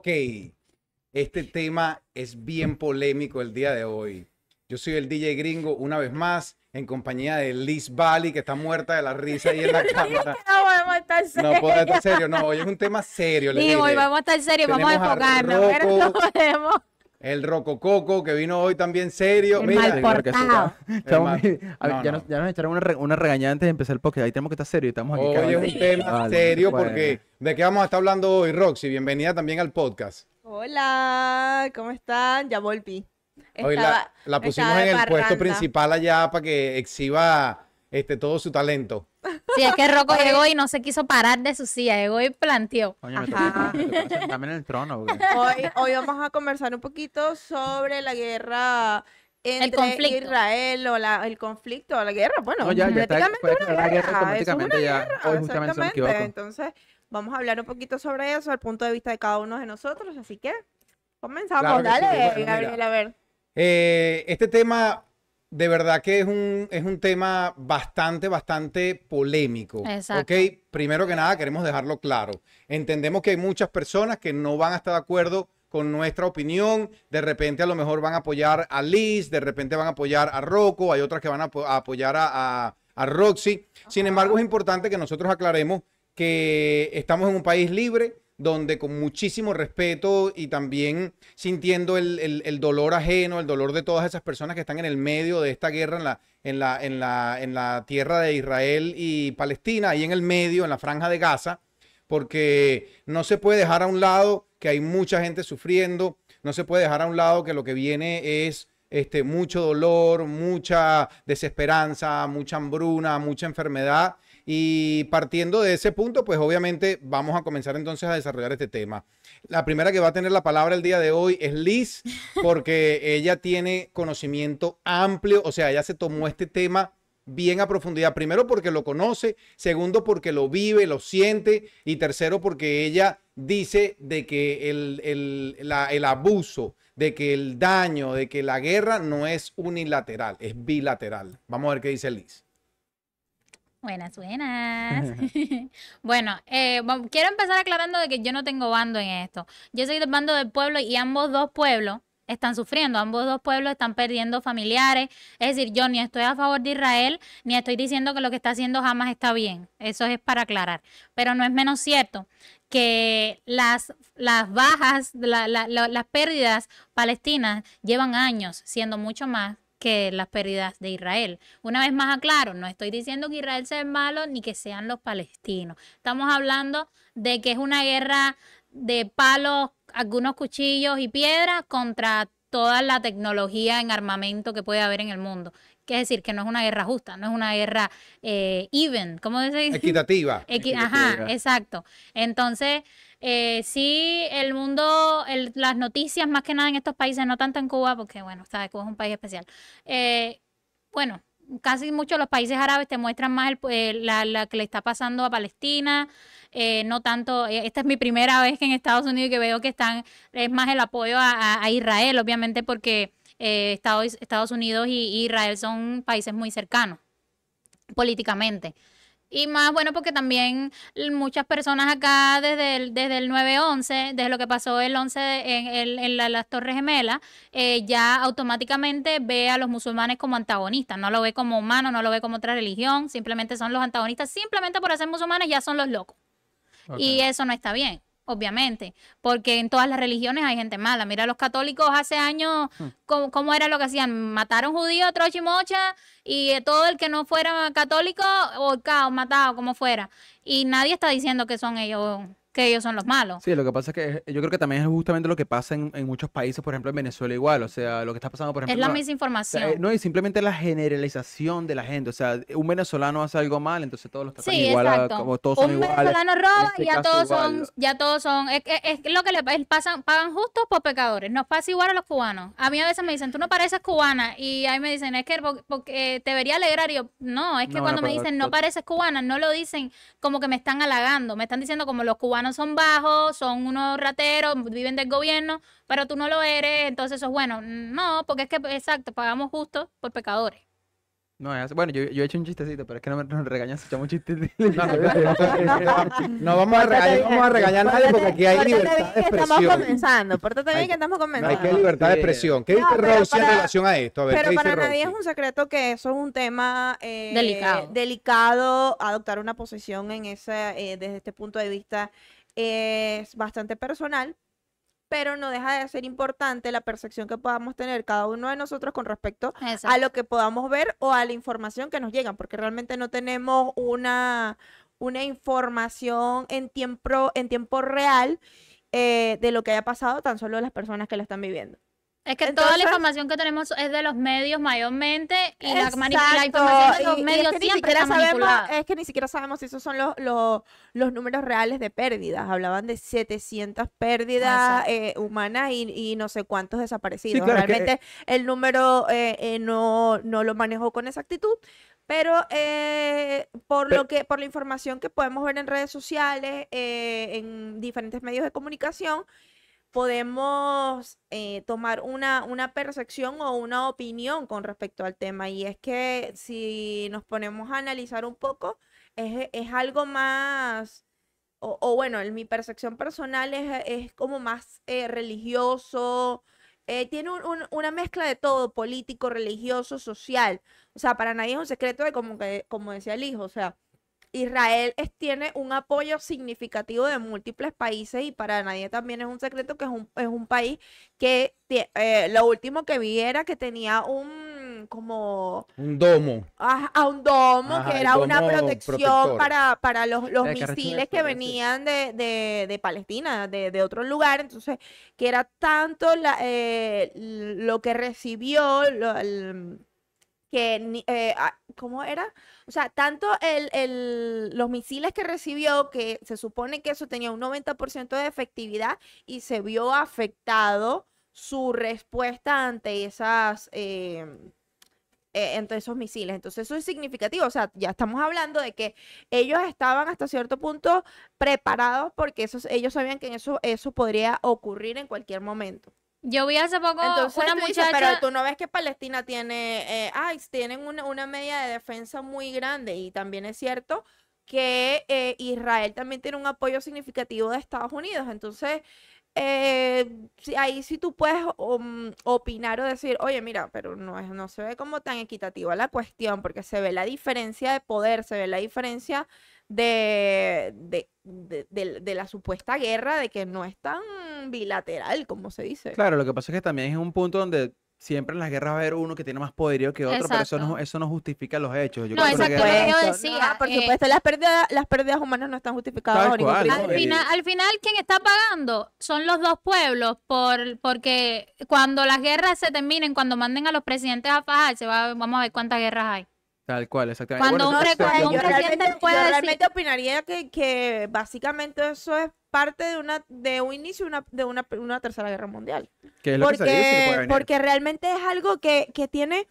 Ok, este tema es bien polémico el día de hoy. Yo soy el DJ gringo una vez más en compañía de Liz Bali, que está muerta de la risa ahí en la cámara. No podemos estar serios. No estar hoy es un tema serio. Sí, hoy vamos a estar serios, vamos a enfocarnos. pero no Rocco. podemos. El Rocococo, que vino hoy también serio. El Mira, mal portado. A ver, no, ya, no. Nos, ya nos echaron una, re- una regañada antes de empezar el podcast. Ahí tenemos que estar serios y estamos aquí. Hoy es un tema Vale, serio bueno. porque ¿de qué vamos a estar hablando hoy, Roxy? Bienvenida también al podcast. Hola, ¿cómo están? Ya volví. Hoy la, Estaba- la pusimos estaba en el puesto principal allá para que exhiba este, todo su talento. Sí, es que Rocco llegó y no se quiso parar de su silla, llegó y planteó. Coño, me toca, en el trono. porque- Hoy, hoy vamos a conversar un poquito sobre la guerra entre conflicto. Israel o la, el conflicto o la guerra. Bueno, No, ya- prácticamente una la guerra guerra, eso es automáticamente una ya, guerra, hoy justamente, me. Entonces, vamos a hablar un poquito sobre eso, el punto de vista de cada uno de nosotros. Así que comenzamos. Claro que sí, Dale, bueno. Gabriel, a ver. Eh, este tema, de verdad que es un, es un tema bastante, bastante polémico. Exacto. Primero que nada, queremos dejarlo claro. Entendemos que hay muchas personas que no van a estar de acuerdo con nuestra opinión. De repente a lo mejor van a apoyar a Liz, de repente van a apoyar a Rocco, hay otras que van a, a apoyar a, a- a Roxy. Sin embargo, es importante que nosotros aclaremos que estamos en un país libre donde con muchísimo respeto y también sintiendo el, el- dolor ajeno, el dolor de todas esas personas que están en el medio de esta guerra en la, en la, en la, en la tierra de Israel y Palestina, ahí en el medio, en la franja de Gaza, porque no se puede dejar a un lado que hay mucha gente sufriendo, no se puede dejar a un lado que lo que viene es este, mucho dolor, mucha desesperanza, mucha hambruna, mucha enfermedad. Y partiendo de ese punto, pues obviamente vamos a comenzar entonces a desarrollar este tema. La primera que va a tener la palabra el día de hoy es Liz, porque ella tiene conocimiento amplio, o sea, ella se tomó este tema bien a profundidad. Primero porque lo conoce, segundo porque lo vive, lo siente y tercero porque ella dice de que el, el- la- el abuso, de que el daño, de que la guerra no es unilateral, es bilateral. Vamos a ver qué dice Liz. Buenas, buenas. bueno, eh, quiero empezar aclarando de que yo no tengo bando en esto. Yo soy del bando del pueblo y ambos dos pueblos están sufriendo, ambos dos pueblos están perdiendo familiares. Es decir, yo ni estoy a favor de Israel, ni estoy diciendo que lo que está haciendo jamás está bien. Eso es para aclarar. Pero no es menos cierto que las, las bajas, la- la- la- las pérdidas palestinas llevan años siendo mucho más que las pérdidas de Israel. Una vez más aclaro, no estoy diciendo que Israel sea malo ni que sean los palestinos. Estamos hablando de que es una guerra de palos, algunos cuchillos y piedras contra toda la tecnología en armamento que puede haber en el mundo. Que es decir, que no es una guerra justa, no es una guerra eh, even, ¿cómo se dice? Equitativa. Equi- Equitativa. Ajá, exacto. Entonces, eh, sí, el mundo, el- las noticias más que nada en estos países, no tanto en Cuba, porque bueno, sabes, Cuba es un país especial. Eh, bueno, casi muchos de los países árabes te muestran más el, eh, la, la que le está pasando a Palestina, eh, no tanto, eh, esta es mi primera vez que en Estados Unidos que veo que están, es más el apoyo a, a- a Israel, obviamente porque eh, Estados, Estados Unidos y, y Israel son países muy cercanos políticamente. Y más bueno porque también muchas personas acá desde el, desde el 9-11, desde lo que pasó el 11 de- en, el- en la- las Torres Gemelas, eh, ya automáticamente ve a los musulmanes como antagonistas, no lo ve como humano, no lo ve como otra religión, simplemente son los antagonistas, simplemente por ser musulmanes ya son los locos. Y eso no está bien, obviamente, porque en todas las religiones hay gente mala. Mira, los católicos hace años, ¿cómo, cómo era lo que hacían? Mataron judíos, trocha y eh, todo el que no fuera católico, ahorcado, matado, como fuera. Y nadie está diciendo que son ellos, que ellos son los malos. Sí, lo que pasa es que yo creo que también es justamente lo que pasa en, en muchos países, por ejemplo en Venezuela igual, o sea, lo que está pasando, por ejemplo... Es la o misinformación. sea, eh, no, y simplemente la generalización de la gente, o sea, un venezolano hace algo mal, entonces todos los tratan Sí, igual, a- como todos son un iguales. venezolano roba este y ya todos igual. son, ya todos son, es, es- es lo que le pasan, pagan justos por pecadores. Nos pasa igual a los cubanos. A mí a veces me dicen, tú no pareces cubana, y ahí me dicen, es que porque, porque te debería alegrar, y yo, no, es que No, cuando no, me dicen, no pareces cubana, no lo dicen como que me están halagando, me están diciendo como los cubanos son bajos, son unos rateros, viven del gobierno, pero tú no lo eres, entonces eso es bueno. No, porque es que, exacto, pagamos justos por pecadores. No, es así. bueno, yo, yo he hecho un chistecito, pero es que no me nos regañan si echamos chistes. No, no, no vamos a regañar, no vamos a regañar a nadie porque aquí hay libertad de que estamos expresión. comenzando. Pórtate Hay- bien que estamos Hay comenzando. que libertad de expresión. ¿Qué No, dice Rosy en relación a esto? A ver, ¿qué Pero dice para nadie es un secreto que eso es un tema eh, Delicado. delicado. Adoptar una posición en esa, eh, desde este punto de vista es bastante personal, pero no deja de ser importante la percepción que podamos tener cada uno de nosotros con respecto a lo que podamos ver o a la información que nos llegan, porque realmente no tenemos una, una información en tiempo, en tiempo real eh, de lo que haya pasado, tan solo las personas que lo están viviendo. Es que toda la información que tenemos es de los medios mayormente y la, la Exacto, información de los y- y es medios que ni siempre siquiera está sabemos, manipulada. es que ni siquiera sabemos si esos son los, los, los números reales de pérdidas. Hablaban de 700 pérdidas eh, humanas y, y no sé cuántos desaparecidos. claro, es que- Realmente el número eh, eh, no, no lo manejó con exactitud. Pero eh, por Pero- lo que, por la información que podemos ver en redes sociales, eh, en diferentes medios de comunicación, podemos eh, tomar una, una percepción o una opinión con respecto al tema. Y es que si nos ponemos a analizar un poco, es, es algo más, o, o bueno, en mi percepción personal es, es como más eh, religioso. eh, tiene un- un- una mezcla de todo, político, religioso, social. O sea, para nadie es un secreto de como, que, como decía el hijo, o sea, Israel es- tiene un apoyo significativo de múltiples países y para nadie también es un secreto que es un, es un país que eh, lo último que vi era que tenía un como Un domo. a, a un domo Ajá, que era una protección protector. para, para los, los Eh, misiles que venían de, de, de Palestina, de, de otro lugar. Entonces, que era tanto la, eh, lo que recibió, lo- el- que, eh, ah, ¿cómo era? O sea, tanto el, el- los misiles que recibió, que se supone que eso tenía un 90% de efectividad y se vio afectado su respuesta ante esas... eh, entre esos misiles. Entonces eso es significativo. O sea, ya estamos hablando de que ellos estaban hasta cierto punto preparados porque esos, ellos sabían que eso, eso podría ocurrir en cualquier momento. Yo vi hace poco Entonces una tú dices, muchacha. pero tú no ves que Palestina tiene, eh, ay, tienen una, una media de defensa muy grande y también es cierto que eh, Israel también tiene un apoyo significativo de Estados Unidos. Entonces, eh, ahí sí tú puedes um, opinar o decir, oye, mira, pero no, es, no se ve como tan equitativa la cuestión, porque se ve la diferencia de poder, se ve la diferencia de, de, de- de- la supuesta guerra, de que no es tan bilateral como se dice. Claro, lo que pasa es que también es un punto donde siempre en las guerras va a haber uno que tiene más poderío que otro, pero eso no, Exacto. eso no justifica los hechos. Yo No, creo exacto, que guerra- yo decía, no, por eh, supuesto, las pérdidas, las pérdidas humanas no están justificadas cual, Al final, al final, quien está pagando son los dos pueblos, por, porque cuando las guerras se terminen, cuando manden a los presidentes a fajarse, va- vamos a ver cuántas guerras hay. Tal cual, exactamente. Cuando Bueno, un eso- cuando yo un presidente puede yo decir- realmente opinaría que, que básicamente eso es parte de una de un inicio de una, de una, una tercera guerra mundial. que es lo que se dice que puede Porque, porque realmente es algo que, que tiene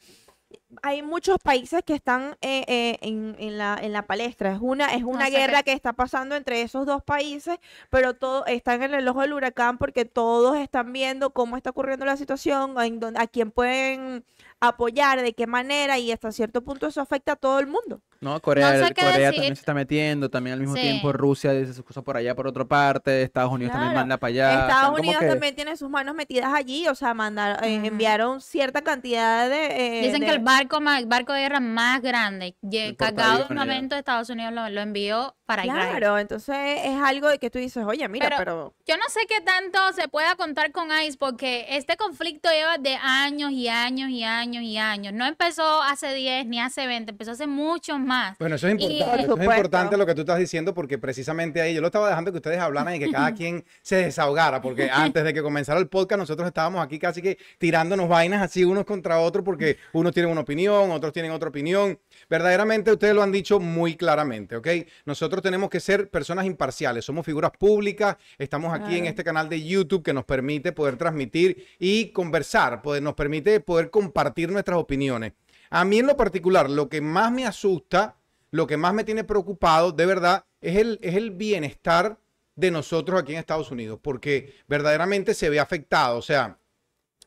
hay muchos países que están eh, eh, en, en la, en la palestra. Es una, es una sé guerra qué- que está pasando entre esos dos países, pero todos están en el ojo del huracán porque todos están viendo cómo está ocurriendo la situación, en dónde- a quién pueden apoyar, de qué manera, y hasta cierto punto eso afecta a todo el mundo. No, Corea, No sé qué Corea decir. también se está metiendo, también al mismo Sí. tiempo Rusia dice sus cosas por allá por otra parte, Estados Unidos también Claro. manda para allá. Estados Unidos que- también tiene sus manos metidas allí, o sea, mandar, eh, Ujú. enviaron cierta cantidad de... eh, Dicen que el barco más, el barco de guerra más grande, cargado de armamento de Estados Unidos, lo, lo envió para Israel. Claro, entonces es algo de que tú dices, oye, mira, Pero- pero... Yo no sé qué tanto se pueda contar con ICE porque este conflicto lleva de años y años y años y años. No empezó hace 10 ni hace 20, empezó hace muchos más. Bueno, eso es importante. Por eso es importante lo que tú estás diciendo porque precisamente ahí yo lo estaba dejando que ustedes hablaran y que cada quien se desahogara porque antes de que comenzara el podcast nosotros estábamos aquí casi que tirándonos vainas así unos contra otros porque unos tienen una opinión, otros tienen otra opinión. Verdaderamente ustedes lo han dicho muy claramente, ¿ok? Nosotros tenemos que ser personas imparciales, somos figuras públicas, estamos aquí en este canal de YouTube que nos permite poder transmitir y conversar, poder- nos permite poder compartir nuestras opiniones. A mí en lo particular, lo que más me asusta, lo que más me tiene preocupado, de verdad, es el, es el bienestar de nosotros aquí en Estados Unidos, porque verdaderamente se ve afectado. O sea,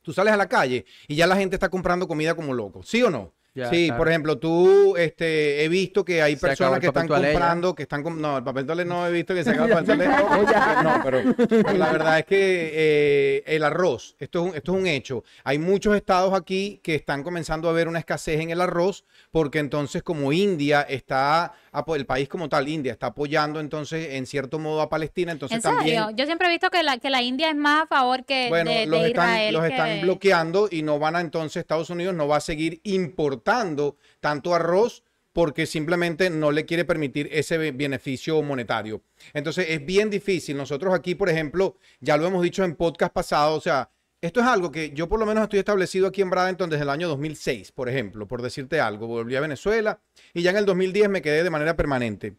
tú sales a la calle y ya la gente está comprando comida como loco, ¿sí o no? Ya, sí, claro. por ejemplo, tú, este, he visto que hay Se personas que están ya. comprando, que están, no, el papel toalé no he visto que se acaba el papel toalé. No, pero, pero la verdad es que eh, el arroz, esto es, un, esto es un hecho. Hay muchos estados aquí que están comenzando a ver una escasez en el arroz, porque entonces como India está, el país como tal, India está apoyando entonces en cierto modo a Palestina, entonces ¿En serio? también... Yo siempre he visto que la, que la India es más a favor que Bueno, de, los, de están, Israel. los que están bloqueando y no van a entonces Estados Unidos no va a seguir importando tanto arroz porque simplemente no le quiere permitir ese be- beneficio monetario. Entonces es bien difícil. Nosotros aquí, por ejemplo, ya lo hemos dicho en podcast pasado, o sea, esto es algo que yo por lo menos estoy establecido aquí en Bradenton desde el año 2006, por ejemplo, por decirte algo. Volví a Venezuela y ya en el 2010 me quedé de manera permanente.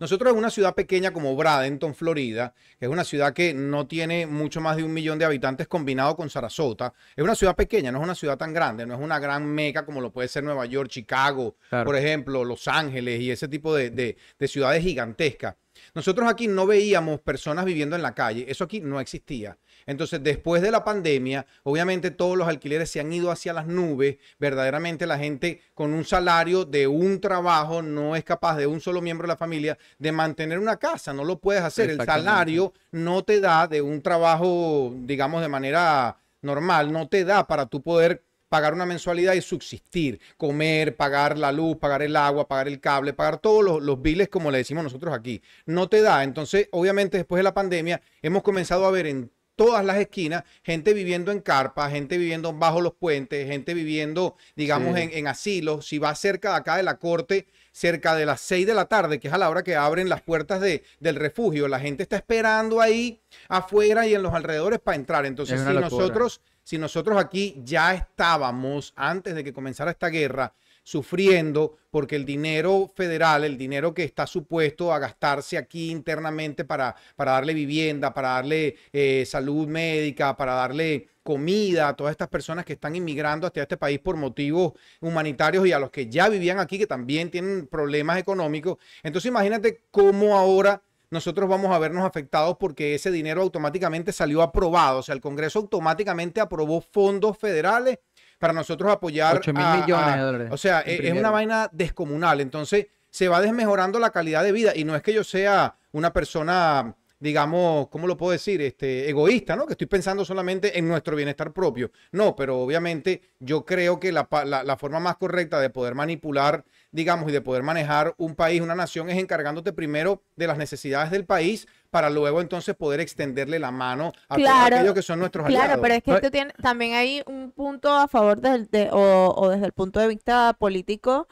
Nosotros en una ciudad pequeña como Bradenton, Florida, que es una ciudad que no tiene mucho más de un millón de habitantes combinado con Sarasota, es una ciudad pequeña, no es una ciudad tan grande, no es una gran meca como lo puede ser Nueva York, Chicago, Claro. por ejemplo, Los Ángeles y ese tipo de, de- de ciudades gigantescas. Nosotros aquí no veíamos personas viviendo en la calle, eso aquí no existía. Entonces, después de la pandemia, obviamente todos los alquileres se han ido hacia las nubes. Verdaderamente la gente con un salario de un trabajo no es capaz de un solo miembro de la familia de mantener una casa, no lo puedes hacer. El salario no te da de un trabajo, digamos, de manera normal, no te da para tú poder pagar una mensualidad y subsistir, comer, pagar la luz, pagar el agua, pagar el cable, pagar todos los, los biles como le decimos nosotros aquí. No te da. Entonces, obviamente, después de la pandemia, hemos comenzado a ver en todas las esquinas gente viviendo en carpas, gente viviendo bajo los puentes, gente viviendo, digamos, Sí. en, en asilos. Si vas cerca de acá de la corte, cerca de las 6 de la tarde, que es a la hora que abren las puertas de, del refugio, la gente está esperando ahí afuera y en los alrededores para entrar. Entonces, Es si locura. nosotros si nosotros aquí ya estábamos, antes de que comenzara esta guerra, sufriendo porque el dinero federal, el dinero que está supuesto a gastarse aquí internamente para, para darle vivienda, para darle eh, salud médica, para darle comida a todas estas personas que están inmigrando hacia este país por motivos humanitarios y a los que ya vivían aquí, que también tienen problemas económicos. Entonces imagínate cómo ahora nosotros vamos a vernos afectados porque ese dinero automáticamente salió aprobado. O sea, el Congreso automáticamente aprobó fondos federales para nosotros apoyar. 8 mil millones a- de dólares O sea, en es, una vaina descomunal. Entonces, se va desmejorando la calidad de vida. Y no es que yo sea una persona, digamos, ¿cómo lo puedo decir? Este, egoísta, ¿no? Que estoy pensando solamente en nuestro bienestar propio. No, pero obviamente yo creo que la, la- la forma más correcta de poder manipular, digamos, y de poder manejar un país, una nación, es encargándote primero de las necesidades del país para luego entonces poder extenderle la mano a todos Claro, aquellos que son nuestros Claro, aliados. pero es que No- esto tiene, también hay un punto a favor del, de, o, o desde el punto de vista político.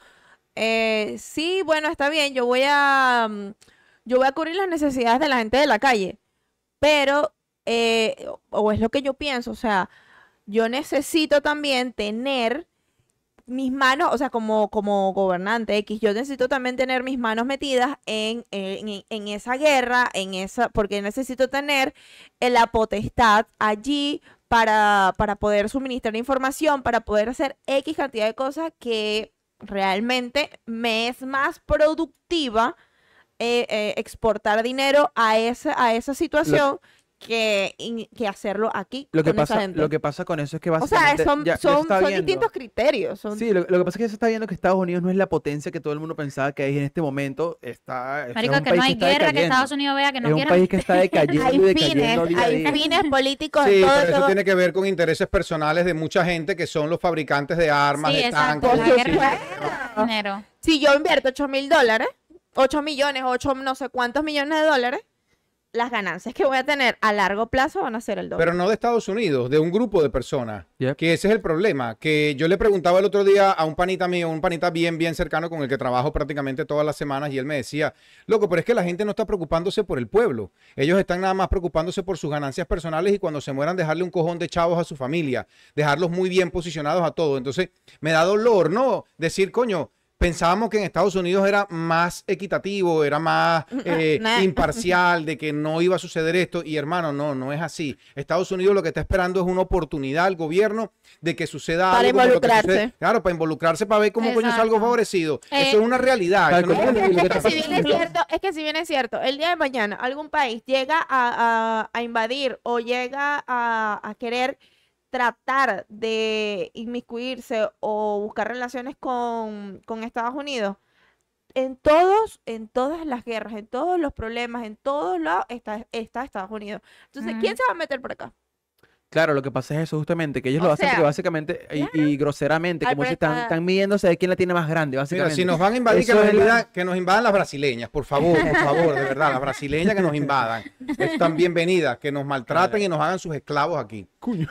Eh, sí, bueno, está bien, yo voy a mm, yo voy a cubrir las necesidades de la gente de la calle, pero eh, o es lo que yo pienso, o sea, yo necesito también tener mis manos, o sea, como, como gobernante X, yo necesito también tener mis manos metidas en, en, en esa guerra, en esa, porque necesito tener eh, la potestad allí para, para poder suministrar información, para poder hacer X cantidad de cosas que realmente me es más productiva eh, eh, exportar dinero a esa, a esa situación que, que hacerlo aquí Lo que, con esa pasa, gente. lo que pasa con eso es que o sea, básicamente son, ya- ya se son, son distintos criterios. son- Sí, lo, lo que pasa es que se está viendo que Estados Unidos no es la potencia que todo el mundo pensaba que es en este momento. Está, es Marico, un que país no hay está guerra, que. Estados Unidos vea que no es un quiera. país que está decayendo hay y fines, decayendo día a hay día. fines políticos Sí, en todo, pero eso todo- tiene que ver con intereses personales de mucha gente que son los fabricantes de armas, Sí, de exacto. tanques. La guerra supuesto. dinero. Si yo invierto 8 mil dólares, 8 millones, 8 no sé cuántos millones de dólares, las ganancias que voy a tener a largo plazo van a ser el doble. Pero no de Estados Unidos, de un grupo de personas. Yep. Que ese es el problema. Que yo le preguntaba el otro día a un panita mío, un panita bien, bien cercano con el que trabajo prácticamente todas las semanas, y él me decía, loco, pero es que la gente no está preocupándose por el pueblo. Ellos están nada más preocupándose por sus ganancias personales y cuando se mueran dejarle un cojón de chavos a su familia, dejarlos muy bien posicionados a todo. Entonces, me da dolor, ¿no? Decir, coño. Pensábamos que en Estados Unidos era más equitativo, era más eh, Nah. imparcial, de que no iba a suceder esto. Y hermano, no, no es así. Estados Unidos lo que está esperando es una oportunidad al gobierno de que suceda Para algo. que involucrarse. sucede- Claro, para involucrarse, para ver cómo coño Exacto. salgo favorecido. Eh, eso es una realidad. No es- que Es si bien es cierto, es que si bien es cierto, el día de mañana algún país llega a, a- a invadir o llega a, a querer tratar de inmiscuirse o buscar relaciones con, con Estados Unidos, en todos, en todas las guerras, en todos los problemas, en todos lados está, está Estados Unidos. Entonces, ¿quién se va a meter por acá? Claro, lo que pasa es eso justamente, que ellos O lo hacen porque básicamente, y, y groseramente, Ay, como si están, está- están midiéndose de quién la tiene más grande, Mira, básicamente. si nos van a invadir, que nos, la- invadan, que nos invadan las brasileñas, por favor, por favor, de verdad, las brasileñas que nos invadan. Están bienvenidas, que nos maltraten y nos hagan sus esclavos aquí.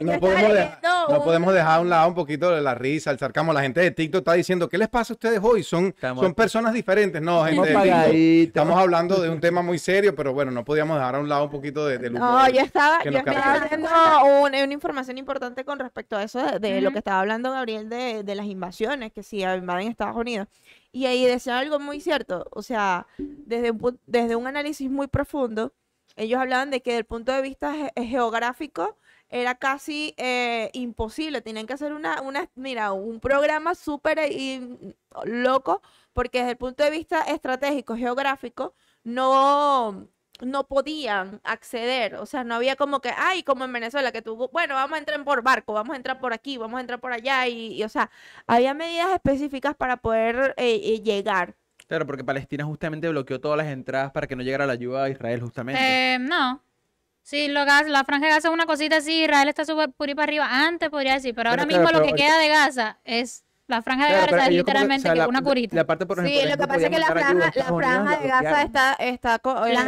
No, podemos dejar- leyendo No un- podemos dejar a un lado un poquito de la risa, el sarcasmo. La gente de TikTok está diciendo, ¿qué les pasa a ustedes hoy? Son, Estamos- son personas diferentes. No, gente Estamos de TikTok. apagaditos. Estamos hablando de un tema muy serio, pero bueno, no podíamos dejar a un lado un poquito de, del No, yo estaba, yo estaba viendo una, una información importante con respecto a eso de, de lo que estaba hablando Gabriel de, de las invasiones, que si invaden Estados Unidos. Y ahí decía algo muy cierto, o sea, desde un, desde un análisis muy profundo, ellos hablaban de que desde el punto de vista ge- geográfico era casi eh, imposible, tenían que hacer una, una, mira, un programa súper eh, loco, porque desde el punto de vista estratégico, geográfico, no, no podían acceder, o sea, no había como que, ay, como en Venezuela, que tú, bueno, vamos a entrar por barco, vamos a entrar por aquí, vamos a entrar por allá, y, y, o sea, había medidas específicas para poder eh, eh, llegar. Claro, porque Palestina justamente bloqueó todas las entradas para que no llegara la ayuda a Israel, justamente. Eh, no. Sí, lo gas, la franja de Gaza es una cosita así, Israel está súper ahí para arriba, antes podría decir, pero ahora mismo lo que pero queda de Gaza es, la franja de Claro, Gaza es que, o literalmente sea, que la- una curita. La parte, por ejemplo, Sí, lo que pasa es que la franja, la franja de Gaza está, está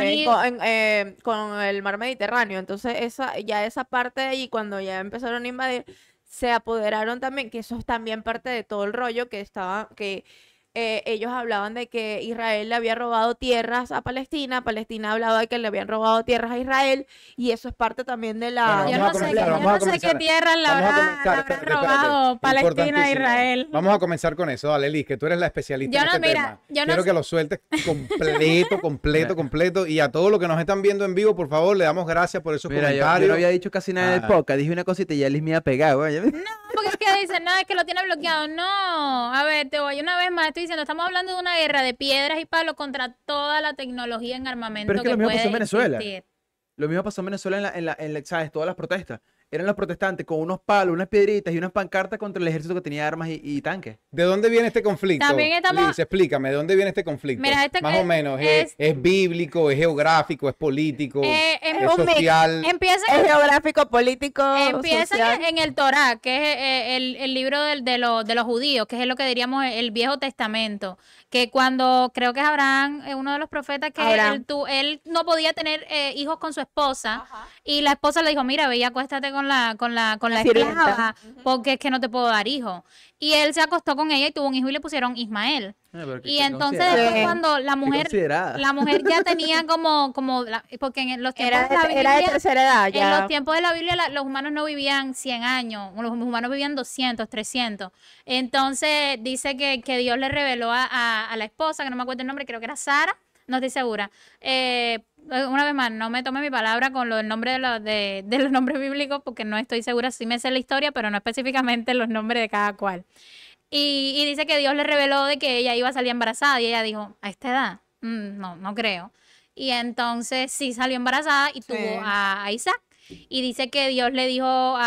eh, ido- co- en, eh, con el mar Mediterráneo, entonces esa, ya esa parte de ahí, cuando ya empezaron a invadir, se apoderaron también, que eso es también parte de todo el rollo que estaba, que eh, ellos hablaban de que Israel le había robado tierras a Palestina, Palestina hablaba de que le habían robado tierras a Israel, y eso es parte también de la... Bueno, yo vamos no a sé, yo vamos a no sé qué comenzar. tierra la Vamos a habrá, comenzar, la habrá espérate, espérate. robado Palestina a. Israel. Vamos a comenzar con eso. Dale, Liz, que tú eres la especialista Yo en no, este mira, tema. yo no Quiero sé- que lo sueltes completo, completo, completo. Y a todos los que nos están viendo en vivo, por favor, le damos gracias por esos Mira, yo, yo comentarios. no había dicho casi nada del Ah. podcast, dije una cosita y ya Liz me iba a pegar, güey. No, porque es que dicen, no, es que lo tiene bloqueado. No, a ver, te voy una vez más, estoy diciendo, estamos hablando de una guerra de piedras y palos contra toda la tecnología en armamento Pero es que lo mismo puede pasó en Venezuela. existir. Lo mismo pasó en Venezuela en, la, en, la, en la- ¿sabes? Todas las protestas. Eran los protestantes con unos palos, unas piedritas y unas pancartas contra el ejército que tenía armas y, y tanques. ¿De dónde viene este conflicto? También estamos- Liz, explícame, ¿de dónde viene este conflicto? Mira, este Más o menos, ¿es, es- es bíblico, es geográfico, es político, Eh, es mix. social? Empieza Es geográfico, político, Empieza social. en el Torá, que es eh, el, el libro del- de, los- de los judíos, que es lo que diríamos el Viejo Testamento, que cuando creo que es Abraham, eh, uno de los profetas, que él, tu- él no podía tener eh, hijos con su esposa, y la esposa le dijo, mira, ve y acuéstate con la, con la, con la esclava, porque es que no te puedo dar hijos. Y él se acostó con ella y tuvo un hijo y le pusieron Ismael. Ah, Y entonces después Sí. cuando la mujer, la mujer ya tenía como, como la- porque en los tiempos Era de la de, era de Biblia- tercera edad en los tiempos de la Biblia la- los humanos no vivían 100 años, los humanos vivían 200, 300. Entonces dice que, que Dios le reveló a, a- a la esposa, que no me acuerdo el nombre, creo que era Sara, no estoy segura. Eh, una vez más, no me tome mi palabra con de, los- de, de los nombres bíblicos porque no estoy segura, sí me sé la historia, pero no específicamente los nombres de cada cual. Y, y dice que Dios le reveló de que ella iba a salir embarazada y ella dijo, a esta edad, Mm, no, no creo. Y entonces sí salió embarazada y tuvo Sí. a, a Isaac. Y dice que Dios le dijo a,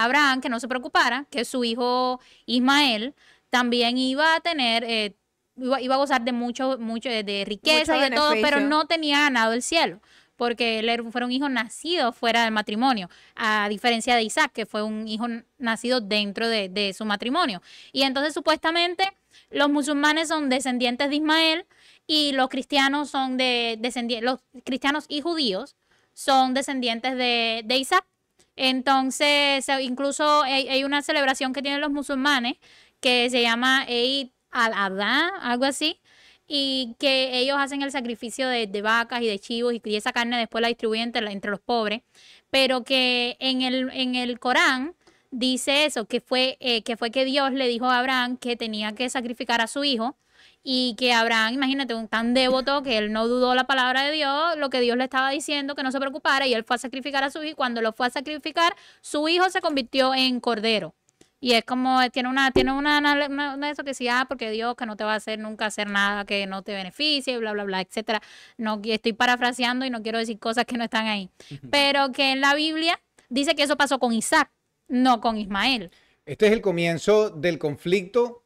a Abraham que no se preocupara, que su hijo Ismael también iba a tener, eh, iba, iba a gozar de mucho, mucho de, riqueza Mucho y de todo, pero no tenía ganado el cielo, porque él fue un hijo nacido fuera del matrimonio, a diferencia de Isaac, que fue un hijo nacido dentro de, de su matrimonio. Y entonces supuestamente los musulmanes son descendientes de Ismael y los cristianos son de descendientes, los cristianos y judíos son descendientes de, de Isaac. Entonces, incluso hay, hay una celebración que tienen los musulmanes que se llama Eid al-Adha, algo así, y que ellos hacen el sacrificio de, de vacas y de chivos y, esa carne después la distribuyen entre los pobres, pero que en el, en el Corán dice eso, que fue, eh, que fue que Dios le dijo a Abraham que tenía que sacrificar a su hijo y que Abraham, imagínate, un tan devoto que él no dudó la palabra de Dios, lo que Dios le estaba diciendo, que no se preocupara, y él fue a sacrificar a su hijo, y cuando lo fue a sacrificar, su hijo se convirtió en cordero. Y es como, eh, tiene una, tiene una, una, eso que sí, ah, porque Dios que no te va a hacer nunca hacer nada que no te beneficie, bla, bla, bla, etcétera. No, estoy parafraseando y no quiero decir cosas que no están ahí. Pero que en la Biblia dice que eso pasó con Isaac, no con Ismael. Este es el comienzo del conflicto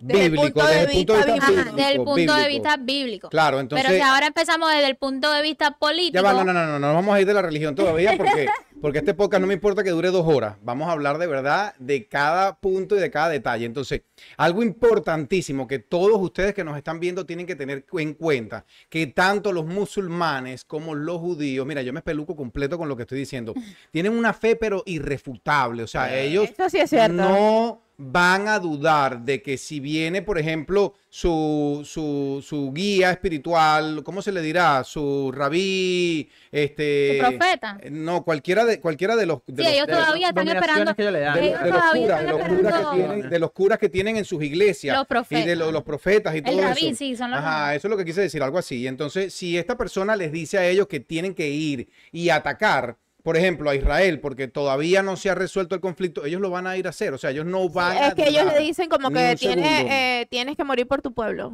bíblico, punto de desde el punto de vista bíblico, del punto de bíblico. vista bíblico. Claro, entonces... Pero si ahora empezamos desde el punto de vista político, Ya va, no, no, no, no, no vamos a ir de la religión todavía porque, porque este podcast no me importa que dure dos horas. Vamos a hablar de verdad de cada punto y de cada detalle. Entonces, algo importantísimo que todos ustedes que nos están viendo tienen que tener en cuenta, que tanto los musulmanes como los judíos, mira, yo me espeluco completo con lo que estoy diciendo, tienen una fe pero irrefutable. O sea, ellos sí es cierto. no van a dudar de que si viene, por ejemplo, su, su, su guía espiritual, ¿cómo se le dirá? Su rabí, este... Su profeta. No, cualquiera de, cualquiera de los... de Sí, los- ellos todavía están esperando. que ellos le dan. de, ellos de los curas, de están los curas que tienen, de los curas que tienen en sus iglesias Los y de profetas. lo- los profetas y todo El rabí, eso. sí, son los Ajá, eso es lo que quise decir, algo así. Entonces, si esta persona les dice a ellos que tienen que ir y atacar, por ejemplo, a Israel, porque todavía no se ha resuelto el conflicto, ellos lo van a ir a hacer. O sea, ellos no van a Es que ellos le dicen como que un tiene, segundo. eh, tienes que morir por tu pueblo.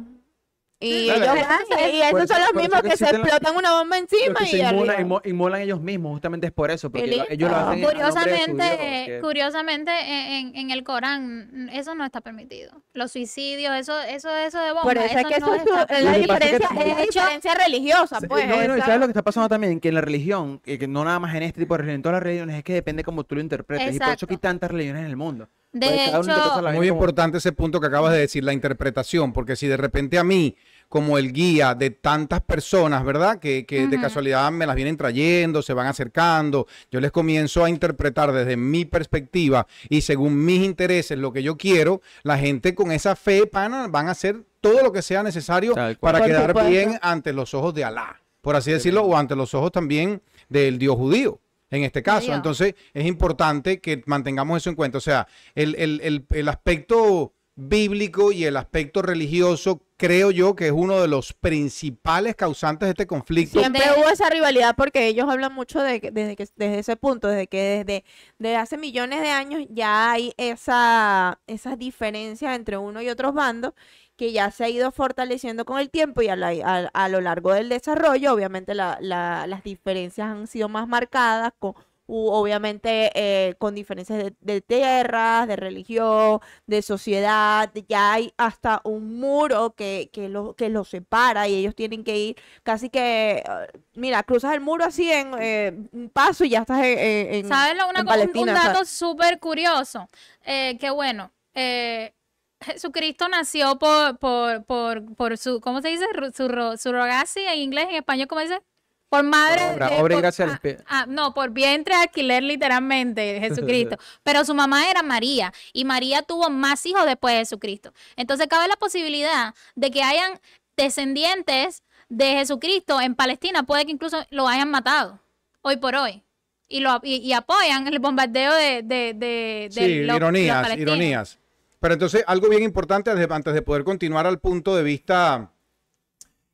Y ellos y esos eso- son los mismos que que se explotan una bomba encima y se inmolan, arriba. inmo- inmolan ellos mismos, justamente es por eso, porque ellos lo hacen en nombre de su Curiosamente, curiosamente en, en el Corán eso no está permitido. Los suicidios, eso, eso, eso de bomba, Por eso es que no eso es su- está es la que es diferencia, también- es diferencia religiosa, pues. no, no, y ¿sabes lo que está pasando también? Que en la religión, que, que no nada más en este tipo de religión, en todas las religiones, es que depende cómo tú lo interpretes. Y por eso que hay Exacto. tantas religiones en el mundo. De hecho, vaina Muy como- importante ese punto que acabas de decir, la interpretación, porque si de repente a mí, como el guía de tantas personas, ¿verdad? Que, que de casualidad me las vienen trayendo, se van acercando, yo les comienzo a interpretar desde mi perspectiva y según mis intereses, lo que yo quiero, la gente con esa fe, pana, van a hacer todo lo que sea necesario para quedar bien ante los ojos de Alá, por así decirlo, o ante los ojos también del Dios judío. En este caso, entonces es importante que mantengamos eso en cuenta. O sea, el, el- el- el aspecto bíblico y el aspecto religioso, creo yo que es uno de los principales causantes de este conflicto. Siempre De- hubo esa rivalidad porque ellos hablan mucho de que- desde que desde ese punto, desde que desde, desde hace millones de años ya hay esa esas diferencias entre uno y otros bandos que ya se ha ido fortaleciendo con el tiempo y a, la- a- a lo largo del desarrollo, obviamente la- la- las diferencias han sido más marcadas, con, obviamente eh, con diferencias de, de tierras, de religión, de sociedad, ya hay hasta un muro que, que, lo, que los separa y ellos tienen que ir casi que, eh, mira, cruzas el muro así en eh, un paso y ya estás en, en- ¿sabes lo- una en un- un, Palestina, sea, dato súper curioso? Eh, que bueno, eh, Jesucristo nació por, por, por, por su, ¿cómo se dice? Su, ro- surrogacy en inglés, en español, ¿cómo dice? Por madre. Por obra, de- obra y por- gracia del ah, ah, no, por vientre alquiler, literalmente, Jesucristo. Pero su mamá era María y María tuvo más hijos después de Jesucristo. Entonces cabe la posibilidad de que hayan descendientes de Jesucristo en Palestina, puede que incluso lo hayan matado hoy por hoy. Y, lo, y, y apoyan el bombardeo de, de, de, de Sí, los- los ironías, palestinos. ironías. Pero entonces, algo bien importante antes de, poder continuar al punto de vista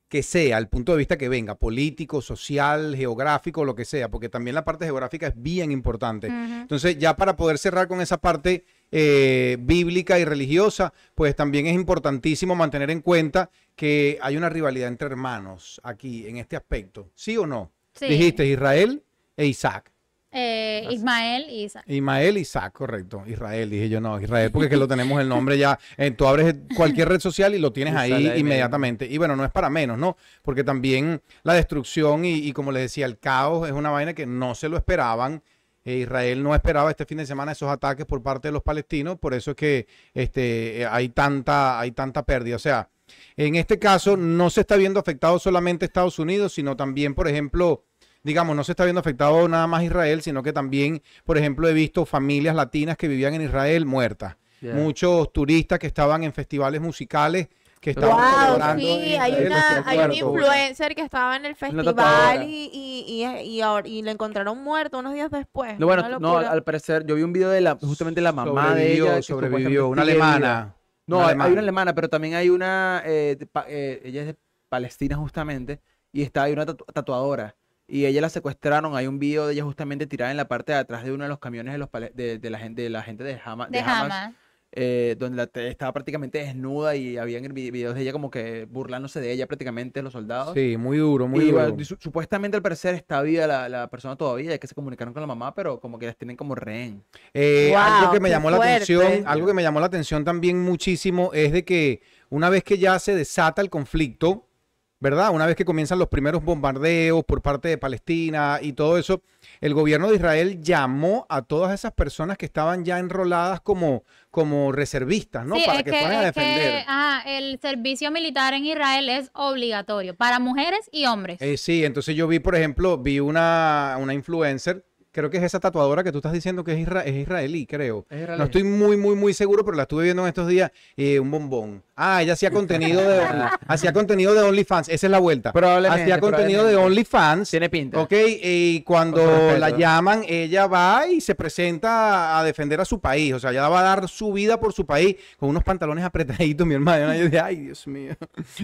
que sea, el punto de vista que venga, político, social, geográfico, lo que sea, porque también la parte geográfica es bien importante. Entonces, ya para poder cerrar con esa parte eh, bíblica y religiosa, pues también es importantísimo mantener en cuenta que hay una rivalidad entre hermanos aquí en este aspecto. ¿Sí o no? Sí. Dijiste Israel e Isaac. Eh, Ismael y Isaac. Ismael Isaac, correcto. Israel, dije yo no, Israel, porque es que lo tenemos el nombre ya. eh, tú abres cualquier red social y lo tienes Y ahí inmediatamente. Y bueno, no es para menos, ¿no? Porque también la destrucción y, y como les decía, el caos es una vaina que no se lo esperaban. Eh, Israel no esperaba este fin de semana esos ataques por parte de los palestinos, por eso es que este, eh, hay, tanta, hay tanta pérdida. O sea, en este caso no se está viendo afectado solamente Estados Unidos, sino también, por ejemplo, digamos, no se está viendo afectado nada más Israel, sino que también, por ejemplo, he visto familias latinas que vivían en Israel muertas. Yeah. Muchos turistas que estaban en festivales musicales que estaban Wow, sí, hay Israel, una, hay un influencer que estaba en el festival y, y, y, y, ahora- y lo encontraron muerto unos días después. No, bueno, no, al parecer, yo vi un video de la, justamente la mamá de ella. que sobrevivió, una alemana. No, una hay, una alemana, pero también hay una, eh, Pa- eh, ella es de Palestina justamente, y está, hay una tatu- tatuadora. Y ella la secuestraron. Hay un video de ella justamente tirada en la parte de atrás de uno de los camiones de, los de, de la gente de la gente de, Hama- De de Hamas, Hamas. eh, donde la estaba prácticamente desnuda y habían vi- videos de ella como que burlándose de ella prácticamente los soldados. Sí, muy duro, muy y duro. su- supuestamente al parecer está viva la, la persona todavía, ya que se comunicaron con la mamá, pero como que las tienen como rehén. Eh, algo que me llamó la fuerte. atención, algo que me llamó la atención también muchísimo es de que una vez que ya se desata el conflicto, ¿verdad? Una vez que comienzan los primeros bombardeos por parte de Palestina y todo eso, el gobierno de Israel llamó a todas esas personas que estaban ya enroladas como, como reservistas, ¿no? Sí, Para es que, que, fueran a es que, defender. ajá, el servicio militar en Israel es obligatorio para mujeres y hombres. Eh, sí, entonces yo vi, por ejemplo, vi una, una influencer, creo que es esa tatuadora que tú estás diciendo que es, isra- es israelí, creo. Es israelí. No estoy muy, muy, muy seguro, pero la estuve viendo en estos días. eh, un bombón. Ah, ella hacía contenido de hacía contenido de OnlyFans. Esa es la vuelta. Probablemente, Hacía contenido de. OnlyFans. Tiene pinta. Ok, y cuando la llaman, ella va y se presenta a defender a su país. O sea, ella va a dar su vida por su país con unos pantalones apretaditos, mi hermano. Y yo dije, ay, Dios mío.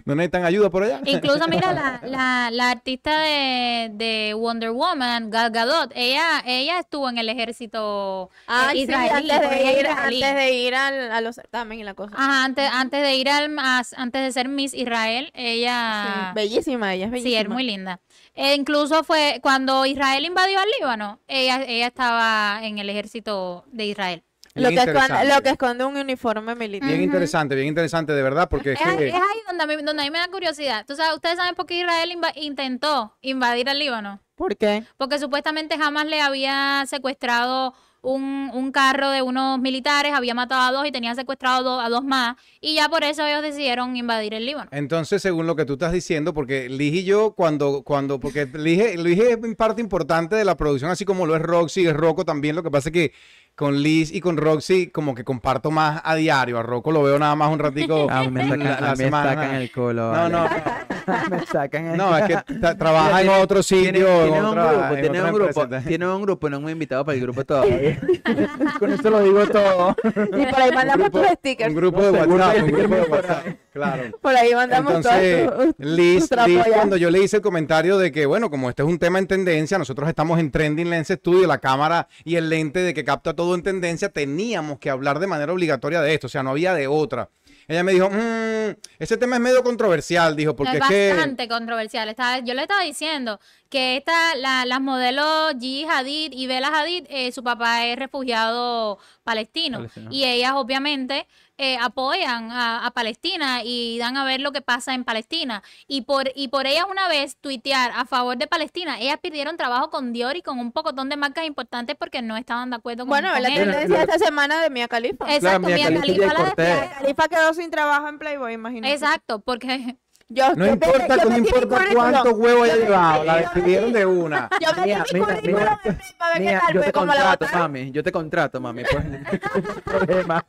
¿No necesitan ayuda por allá? Incluso, mira, la, la, la artista de, de Wonder Woman, Gal Gadot, ella, ella estuvo en el ejército Ah, sí, antes de ir, antes de ir al, a los certámenes y la cosa. Ajá, antes, antes de ir al mas- antes de ser Miss Israel, Sí, ella bellísima, ella es bellísima. sí, es muy linda. E incluso fue cuando Israel invadió al Líbano, ella, ella estaba en el ejército de Israel. Lo que, esconde, interesante. lo que esconde un uniforme militar. Bien interesante, bien interesante, de verdad, porque es Es, ahí- que... es ahí donde a, mí, donde a mí me da curiosidad. ¿Tú sabes, ¿Ustedes saben por qué Israel intentó invadir al Líbano? ¿Por qué? Porque supuestamente jamás le había secuestrado un, un carro de unos militares, había matado a dos y tenía secuestrado do- a dos más. Y ya por eso ellos decidieron invadir el Líbano. Entonces, según lo que tú estás diciendo, porque Liz y yo, cuando, cuando, porque Liz, Liz es parte importante de la producción, así como lo es Roxy, es Rocco también, lo que pasa es que con Liz y con Roxy como que comparto más a diario, a Rocco lo veo nada más un ratico A mí me sacan, la- la a mí me semana. sacan el culo. No, vale. no, me sacan el no, es que tra- trabaja en otro sitio, Tiene, en tiene un grupo, en tiene otra un grupo, empresa. tiene un grupo, no me he invitado para el grupo todavía. Con eso lo digo todo. Y por ahí mandamos tus stickers. Un grupo de WhatsApp, un grupo de WhatsApp, claro. Por ahí mandamos todos Liz, cuando yo le hice el comentario de que, bueno, como este es un tema en tendencia, nosotros estamos en Trending Lens Studio, la cámara y el lente de que capta todo en tendencia, teníamos que hablar de manera obligatoria de esto, o sea, no había de otra. Ella me dijo, "Mm, ese tema es medio controversial, dijo, porque es es que... bastante controversial. Estaba- yo le estaba diciendo que esta, la- las modelos Gigi Hadid y Bella Hadid, eh, su papá es refugiado palestino. Palestino. Y ellas obviamente eh, apoyan a, a Palestina y dan a ver lo que pasa en Palestina. Y por, y por ellas una vez tuitear a favor de Palestina, ellas perdieron trabajo con Dior y con un pocotón de marcas importantes porque no estaban de acuerdo con, Bueno, con la tendencia esta semana de Mia Khalifa. Exacto, Mia Mia Khalifa la despidieron. Khalifa quedó sin trabajo en Playboy, imagínate. Exacto, porque Yo, No yo importa, yo no importa cuántos huevos haya Yo llevado, la yo despidieron de una. Yo Mira, mi mira, mira. qué tal, yo pues, te como la contrato, mami. Yo te contrato, mami. Pues, no hay problema.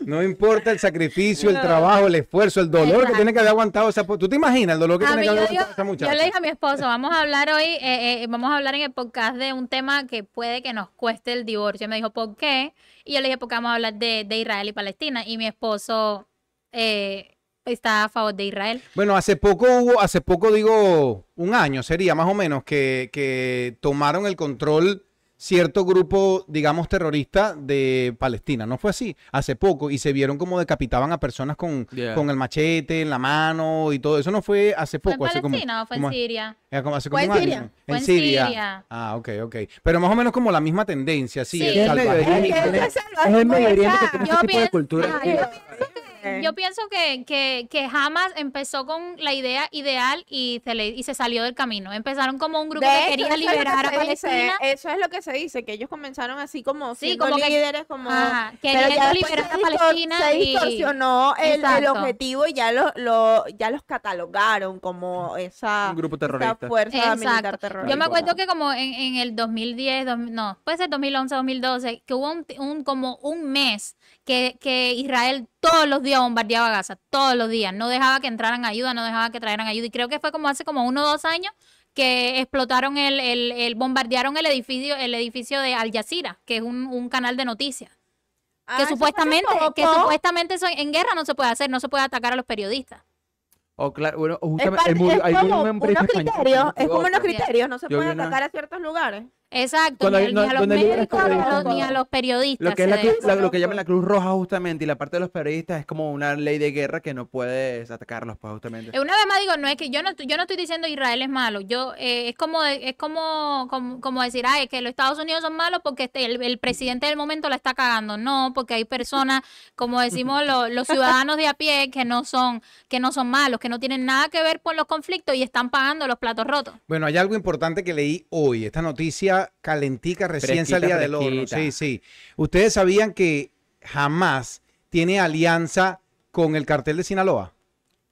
No importa el sacrificio, el trabajo, el esfuerzo, el dolor que tiene que haber aguantado esa... ¿Tú te imaginas el dolor que A tiene que haber yo, digo- aguantado esa yo muchacha? le dije a mi esposo, vamos a hablar hoy, eh, eh, vamos a hablar en el podcast de un tema que puede que nos cueste el divorcio. Me dijo, ¿por qué? Y yo le dije, porque vamos a hablar de, de Israel y Palestina. Y mi esposo eh, está a favor de Israel. Bueno, hace poco hubo, hace poco digo, un año sería más o menos, que, que tomaron el control cierto grupo, digamos, terrorista de Palestina. ¿No fue así? Hace poco y se vieron como decapitaban a personas con, Yeah. con el machete en la mano y todo. Eso no fue hace ¿Fue en poco, hace como, Palestina o fue en como- Siria? era como hace ¿Fue como en un Siria? año. Fue En Siria. Siria. Ah, ok, ok. Pero más o menos como la misma tendencia, sí. Sí. el Es Medio salvajismo. Oriente, Es que tiene- ese es es el Medio Oriente que esa- tiene Yo ese tipo de pienso- cultura. ah, yo pienso que- Yo pienso que, que, que Hamas empezó con la idea ideal y se, le, y se salió del camino. Empezaron como un grupo De que hecho, quería lo que liberar a se dice, Palestina. Eso es lo que se dice, que ellos comenzaron así como Sí, siendo como que- líderes, como... Ajá, pero ya después liberar se a Palestina se y- distorsionó el, el Exacto. objetivo y ya, lo, lo- ya los catalogaron como esa, Un grupo esa terrorista. fuerza militar Exacto. terrorista. Yo me acuerdo que como en, en el 2010, dos- no, puede ser 2011, 2012, que hubo un, un- como un mes que, que Israel todos los días bombardeaba Gaza, todos los días, no dejaba que entraran ayuda, no dejaba que trajeran ayuda. Y creo que fue como hace como uno o dos años que explotaron el, el, el- bombardearon el edificio, el edificio de Al Jazeera, que es un, un canal de noticias. Ah, que supuestamente, que supuestamente eso en guerra no se puede hacer, no se puede atacar a los periodistas. O claro, bueno, o Es, justamente parte- el muro- es hay como un unos español es como unos criterios, no se Yo puede atacar a ciertos lugares. Exacto, Cuando ni, hay- a- no, ni a los donde hay médicos, libros ni a los- periodistas, ni a los periodistas. Lo que es se la, debe. cruz- la- lo que llaman la Cruz Roja justamente y la parte de los periodistas es como una ley de guerra que no puedes atacarlos pues justamente. Eh, Una vez más digo, no es que yo no, estoy- yo no estoy diciendo Israel es malo. Yo eh, es como de- es como, como como decir, ay, que los Estados Unidos son malos porque este, el, el presidente del momento la está cagando. No, porque hay personas, como decimos lo- los ciudadanos de a pie, que no son que no son malos, que no tienen nada que ver con los conflictos y están pagando los platos rotos. Bueno, hay algo importante que leí hoy. Esta noticia calentica recién Fresquita, salida del horno. fresquita. Sí, sí. Ustedes sabían que jamás tiene alianza con el cartel de Sinaloa.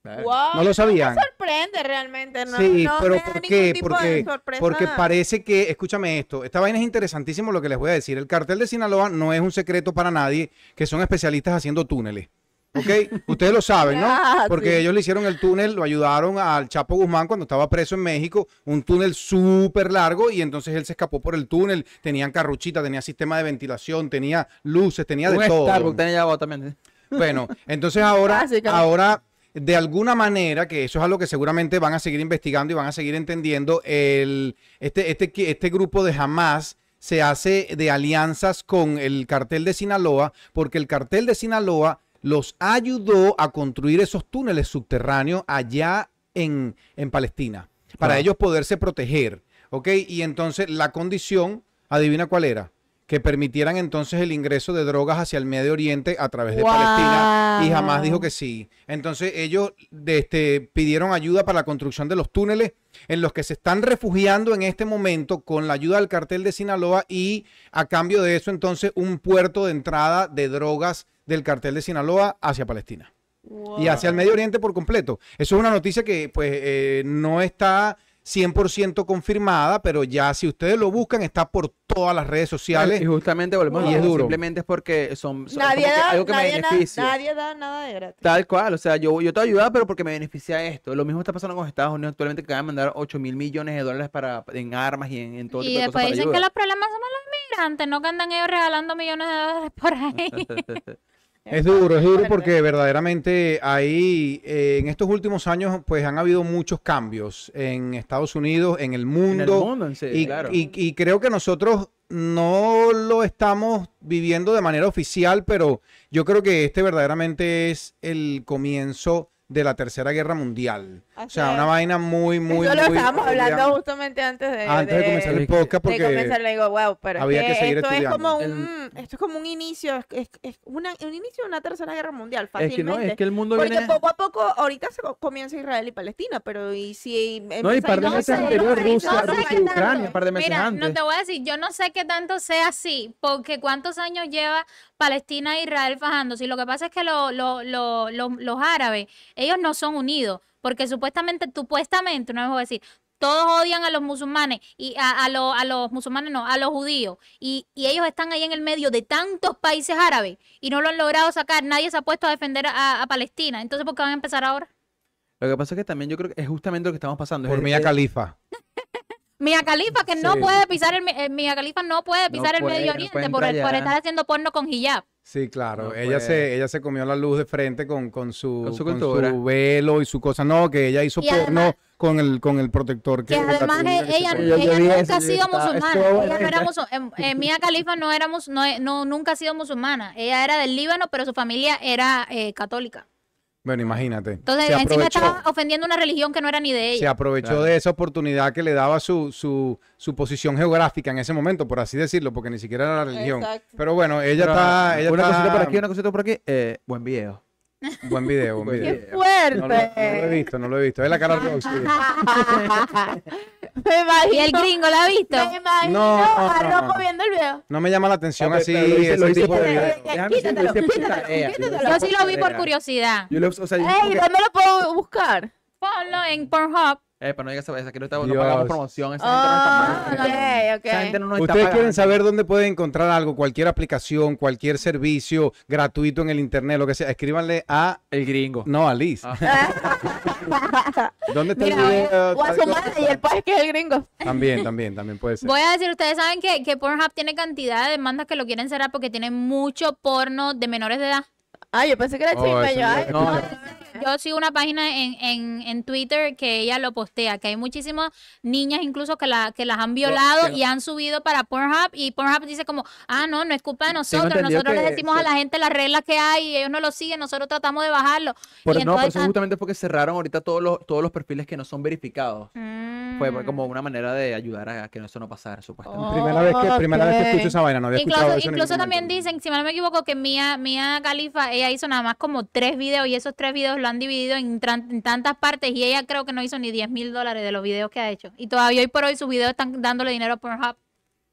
Wow, ¿No lo sabían? Me sorprende realmente, no, sí, no pero ¿por qué? Porque, porque parece que, escúchame esto, esta vaina es interesantísimo lo que les voy a decir. El cartel de Sinaloa no es un secreto para nadie, que son especialistas haciendo túneles. ¿Ok? Ustedes lo saben, ¿no? Porque ellos le hicieron el túnel, lo ayudaron al Chapo Guzmán cuando estaba preso en México, un túnel súper largo y entonces él se escapó por el túnel, tenían carruchita, tenía sistema de ventilación, tenía luces, tenía de todo. Starbucks tenía también. ¿eh? Bueno, entonces ahora, ahora, de alguna manera, que eso es algo que seguramente van a seguir investigando y van a seguir entendiendo, el, este, este, este grupo de Hamas se hace de alianzas con el cartel de Sinaloa, porque el cartel de Sinaloa los ayudó a construir esos túneles subterráneos allá en, en Palestina, para Ah. ellos poderse proteger, ¿ok? Y entonces la condición, adivina cuál era, que permitieran entonces el ingreso de drogas hacia el Medio Oriente a través de Palestina y jamás dijo que sí. Entonces ellos de este, pidieron ayuda para la construcción de los túneles en los que se están refugiando en este momento con la ayuda del cartel de Sinaloa y a cambio de eso entonces un puerto de entrada de drogas del cartel de Sinaloa hacia Palestina y hacia el Medio Oriente por completo. Eso es una noticia que pues eh, no está 100% confirmada, pero ya si ustedes lo buscan está por todas las redes sociales. Y justamente volvemos Y a es duro. Simplemente es porque son, son Nadie da, algo que me nadie, na- beneficia. nadie da nada de gratis. Tal cual, o sea, yo, yo te voy a ayudar, pero porque me beneficia esto. Lo mismo está pasando con Estados Unidos actualmente, que van a mandar 8 mil millones de dólares para, en armas y en, en todo Y tipo de después cosas dicen para que los problemas somos los inmigrantes, no que andan ellos regalando millones de dólares por ahí. Es duro, es duro porque verdaderamente ahí eh, en estos últimos años pues han habido muchos cambios en Estados Unidos, en el en mundo. el mundo en sí, y, claro. y- y creo que nosotros no lo estamos viviendo de manera oficial, pero yo creo que este verdaderamente es el comienzo de la Tercera Guerra Mundial. O sea, una es. vaina muy, muy, Eso lo muy estábamos obvia. hablando justamente antes de, antes de, comenzar el de- podcast de porque comenzar, le digo, wow, pero había es que que, seguir esto es estudiando. como El- un, esto es como un inicio, es, es- es una- un inicio de una tercera guerra mundial, Es que fácilmente. no, es que el mundo Porque viene... poco a poco, ahorita se co- comienza Israel y Palestina, pero y si No, y empieza par de meses sé, anterior, no sé, Rusia, Rusia y. Ucrania, un par de meses Mira, antes. no te voy a decir, yo no sé qué tanto sea así, porque cuántos años lleva Palestina e Israel fajándose. Y lo que pasa es que lo- lo- lo- lo- los árabes, ellos no son unidos, porque supuestamente, supuestamente, no me voy a decir, todos odian a los musulmanes y a, a, lo- a los musulmanes no, a los judíos. Y, y ellos están ahí en el medio de tantos países árabes y no lo han logrado sacar. Nadie se ha puesto a defender a, a Palestina. Entonces, ¿por qué van a empezar ahora? Lo que pasa es que también yo creo que es justamente lo que estamos pasando. por es- Mía Califa. Mia Khalifa, que no puede pisar el, eh, Mia Khalifa no puede No pisar el puede, Medio no Oriente puede por, estar haciendo porno con hijab. Sí, claro. No ella, puede. se, ella se comió la luz de frente con, con, su, Con su con cultura. su velo y su cosa. No, que ella hizo Y porno además- con el, con el protector. Que la además eh, que ella, ella nunca eso, ha sido musulmana. Ella no era esa. musu- em, eh, Mia Khalifa no era mus- no, no- nunca ha sido musulmana. Ella era del Líbano, pero su familia era eh, católica. Bueno, imagínate. Entonces, se encima aprovechó, estaba ofendiendo una religión que no era ni de se ella. aprovechó Claro. de esa oportunidad que le daba su, su, su posición geográfica en ese momento, por así decirlo, porque ni siquiera era la religión. Exacto. Pero bueno, ella Pero, está. Ella una está- cosita por aquí, una cosita por aquí. eh, buen video. Buen video, buen video. ¡Qué fuerte! No lo, no lo he visto, no lo he visto. Es la cara roja. me imagino, Y el gringo, ¿la ha visto? me imagino No, no, a no, Rocco no. viendo el video. No me llama la atención así lo hice- lo hice por- quítatelo, quítatelo. Yo sí lo vi por curiosidad. Yo lo, o sea, yo Ey, ¿dónde lo puedo buscar? Ponlo en Pornhub. Eh, pero no digas esa, que no, estamos- no pagamos promoción. Esa Ah, gente no está pagando. ok, ok. Esa gente no nos está Ustedes quieren saber dónde pueden encontrar algo, cualquier aplicación, cualquier servicio gratuito en el internet, lo que sea, escríbanle a El gringo. no a Liz. Ah. ¿Dónde está Mira, el video? O a su madre y el pues que es el gringo. También, también, también puede ser. Voy a decir, ustedes saben que, que Pornhub tiene cantidad de demandas que lo quieren cerrar porque tiene mucho porno de menores de edad. Ah, yo pensé que era Oh, chisme. yo, no ay, No, no, yo sigo una página en, en, en Twitter que ella lo postea, que hay muchísimas niñas incluso que, la, que las han violado y han subido para Pornhub y Pornhub dice como, ah, no, no es culpa de nosotros, nosotros les que decimos a la gente las reglas que hay y ellos no lo siguen, nosotros tratamos de bajarlo. Por, y no, por entonces eso están- justamente fue que cerraron ahorita todos los, todos los perfiles que no son verificados. Fue Mm. como una manera de ayudar a que eso no pasara, supuestamente. Primera vez que, primera vez que escucho esa vaina, no había escuchado Incluso, eso en incluso también momento. dicen, si mal no me equivoco, que Mia, Mia Khalifa, ella hizo nada más como tres videos y esos tres videos lo han dividido en, tran- en tantas partes y ella creo que no hizo ni 10 mil dólares de los videos que ha hecho. Y todavía hoy por hoy sus videos están dándole dinero a Pornhub.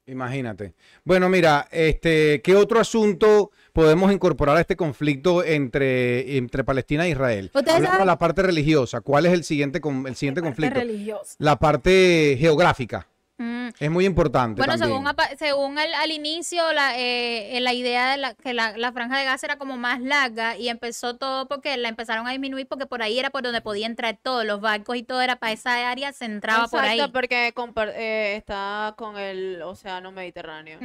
Imagínate. Bueno, mira, este, ¿qué otro asunto podemos incorporar a este conflicto entre, entre Palestina e Israel? Hablamos de la parte religiosa. ¿Cuál es el siguiente, con- el siguiente conflicto? religioso. La parte geográfica. Mm. Es muy importante Bueno, también. según, según el- al inicio, la, eh, la idea de la, que la, la franja de gas era como más larga y empezó todo porque la empezaron a disminuir porque por ahí era por donde podía entrar todos los barcos y todo era para esa área, se entraba por ahí. Exacto, porque eh, está con el océano Mediterráneo.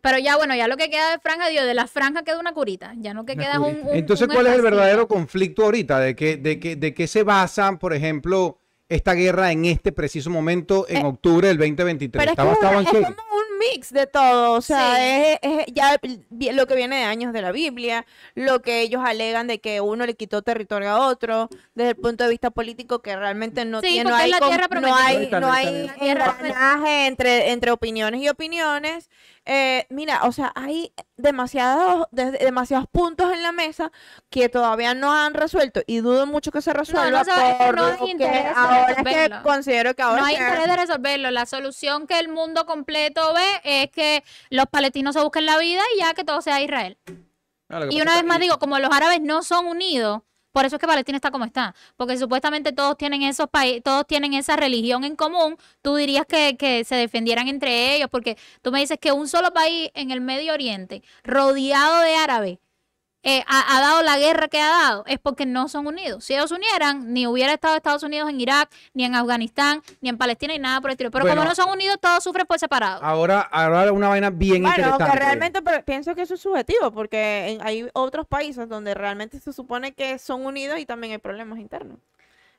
Pero ya, bueno, ya lo que queda de franja, Dios, de la franja queda una curita. Ya no que Una queda es un, un- Entonces, un ¿cuál es el verdadero conflicto ahorita? ¿De qué, de qué, de qué se basa, por ejemplo, esta guerra en este preciso momento, en Eh, octubre del 2023? Pero es, ¿Está que es, como un mix de todo, o sea, Sí. es, es ya lo que viene de años de la Biblia, lo que ellos alegan de que uno le quitó territorio a otro, desde el punto de vista político que realmente no Sí, tiene, no hay, la tierra no hay, no hay engranaje entre, entre opiniones y opiniones. Eh, mira, o sea, hay demasiados, de- demasiados puntos en la mesa que todavía no han resuelto y dudo mucho que se resuelva va- por no hay que interés de ahora es que resolverlo. considero que ahora No hay que- interés de resolverlo. La solución que el mundo completo ve es que los palestinos se busquen la vida y ya que todo sea Israel. No, Y una vez más digo, como los árabes no son unidos, por eso es que Palestina está como está, porque supuestamente todos tienen esos países, todos tienen esa religión en común, tú dirías que, que se defendieran entre ellos, porque tú me dices que un solo país en el Medio Oriente, rodeado de árabes, eh, ha, ha dado la guerra que ha dado, es porque no son unidos. Si ellos se unieran, ni hubiera estado Estados Unidos en Irak, ni en Afganistán, ni en Palestina, ni nada por el estilo. Pero Bueno, como no son unidos, todos sufren por separado. Ahora, ahora una vaina bien Bueno, interesante. aunque realmente pero pienso que eso es subjetivo, porque en- hay otros países donde realmente se supone que son unidos y también hay problemas internos.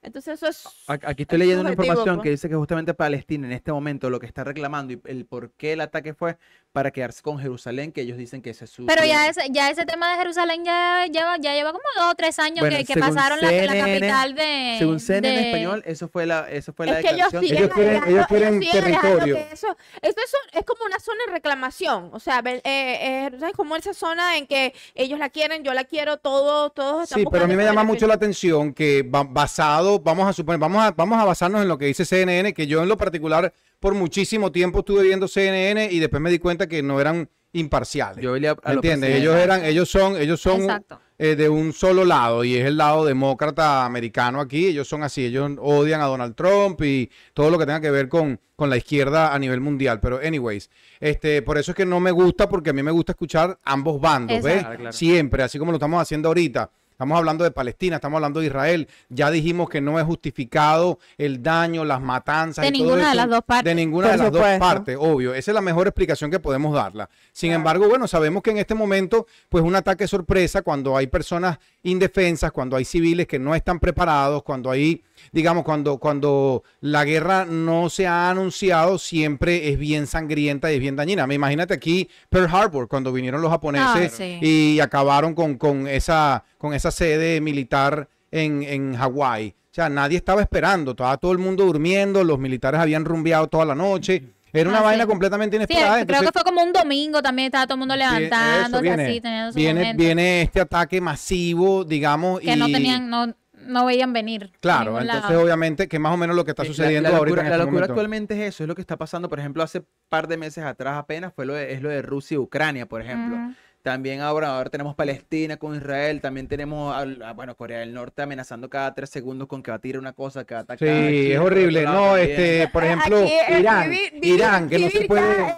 Entonces eso es... Aquí estoy es leyendo una información pues. que dice que justamente Palestina en este momento lo que está reclamando y el por qué el ataque fue para quedarse con Jerusalén, que ellos dicen que ese es su... Pero ya ese, ya ese tema de Jerusalén ya lleva, ya lleva como dos o tres años Bueno, que, que pasaron la, la CNN capital de. Según CNN en de- español, eso fue la, eso fue la Es que ellos declaración. siguen Ellos quieren- ellos quieren alegando territorio. Eso, esto es, un- es como una zona de reclamación, o sea, eh, eh, ¿sabes? como esa zona en que ellos la quieren, yo la quiero, todo, todos están Sí, pero a mí me llama mucho la atención que ba- vamos a suponer, vamos a, vamos a basarnos en lo que dice CNN, que yo en lo particular por muchísimo tiempo estuve viendo CNN y después me di cuenta que no eran imparciales. Yo a ¿Me los entiendes? Ellos eran, ellos son, ellos son eh, de un solo lado y es el lado demócrata americano aquí. Ellos son así, ellos odian a Donald Trump y todo lo que tenga que ver con, con la izquierda a nivel mundial. Pero, anyways, este, por eso es que no me gusta, porque a mí me gusta escuchar ambos bandos, ¿ves? Claro. Siempre, así como lo estamos haciendo ahorita. Estamos hablando de Palestina, estamos hablando de Israel. Ya dijimos que no es justificado el daño, las matanzas. De y todo ninguna de eso. las dos partes. De ninguna Por de las dos partes, obvio. Esa es la mejor explicación que podemos darla. Sin embargo, bueno, sabemos que en este momento, pues un ataque sorpresa, cuando hay personas indefensas, cuando hay civiles que no están preparados, cuando hay, digamos, cuando, cuando la guerra no se ha anunciado, siempre es bien sangrienta y es bien dañina. Me imagínate aquí Pearl Harbor, cuando vinieron los japoneses sí. y acabaron con, con, esa, con esa sede militar en, en Hawái. O sea, nadie estaba esperando, estaba todo el mundo durmiendo, los militares habían rumbeado toda la noche. Era una Ah, vaina sí. completamente Sí, inesperada. creo entonces- que fue como un domingo también, estaba todo el mundo eso, levantándose viene, así, teniendo su viene, viene este ataque masivo, digamos, que y no tenían, no, no veían venir. claro, entonces lado. obviamente que más o menos lo que está Eh, la- sucediendo la, ahorita locura, en la este locura momento. actualmente es eso, es lo que está pasando, por ejemplo, hace par de meses atrás apenas fue lo de, es lo de Rusia y Ucrania, por ejemplo. También ahora, ahora tenemos Palestina con Israel, también tenemos, a, bueno, Corea del Norte amenazando cada tres segundos con que va a tirar una cosa, que va a atacar. Sí, China, es horrible. No, también. este, por ejemplo, aquí, eh, Irán, vivir- vivir- Irán, que no se puede,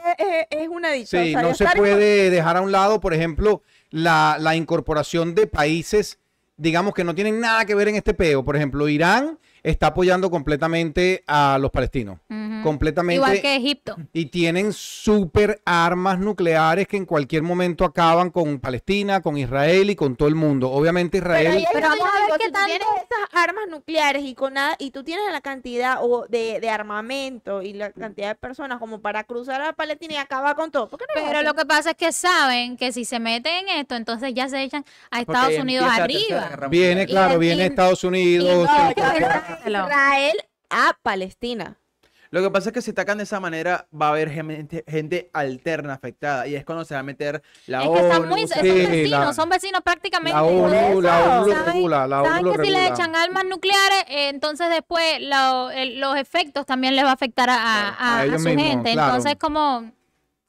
es, una dicha. o sí, no se puede dejar a un lado, por ejemplo, la, la incorporación de países, digamos que no tienen nada que ver en este peo. Por ejemplo, Irán está apoyando completamente a los palestinos. Completamente. Igual que Egipto. Y tienen super armas nucleares que en cualquier momento acaban con Palestina, con Israel y con todo el mundo. Obviamente Israel... Pero vamos a ver qué tienes tanto- esas armas nucleares y con nada, y tú tienes la cantidad o de, de armamento y la cantidad de personas como para cruzar a Palestina y acabar con todo. ¿Por qué no Pero lo que pasa es que saben que si se meten en esto, entonces ya se echan a Porque Estados Unidos arriba. Viene, claro, y- viene y- Estados Unidos. no, Israel, Israel a Palestina. Lo que pasa es que si atacan de esa manera, va a haber gente, gente alterna afectada. Y es cuando se va a meter la Es que están ONU, muy, se- son vecinos, la- son vecinos prácticamente. La ONU, la ONU lo ¿Saben- regula, la ONU saben lo que si le echan armas nucleares, eh, entonces después lo- el- los efectos también les va a afectar a, a- a a- a ellos su mismos, gente. claro. Entonces como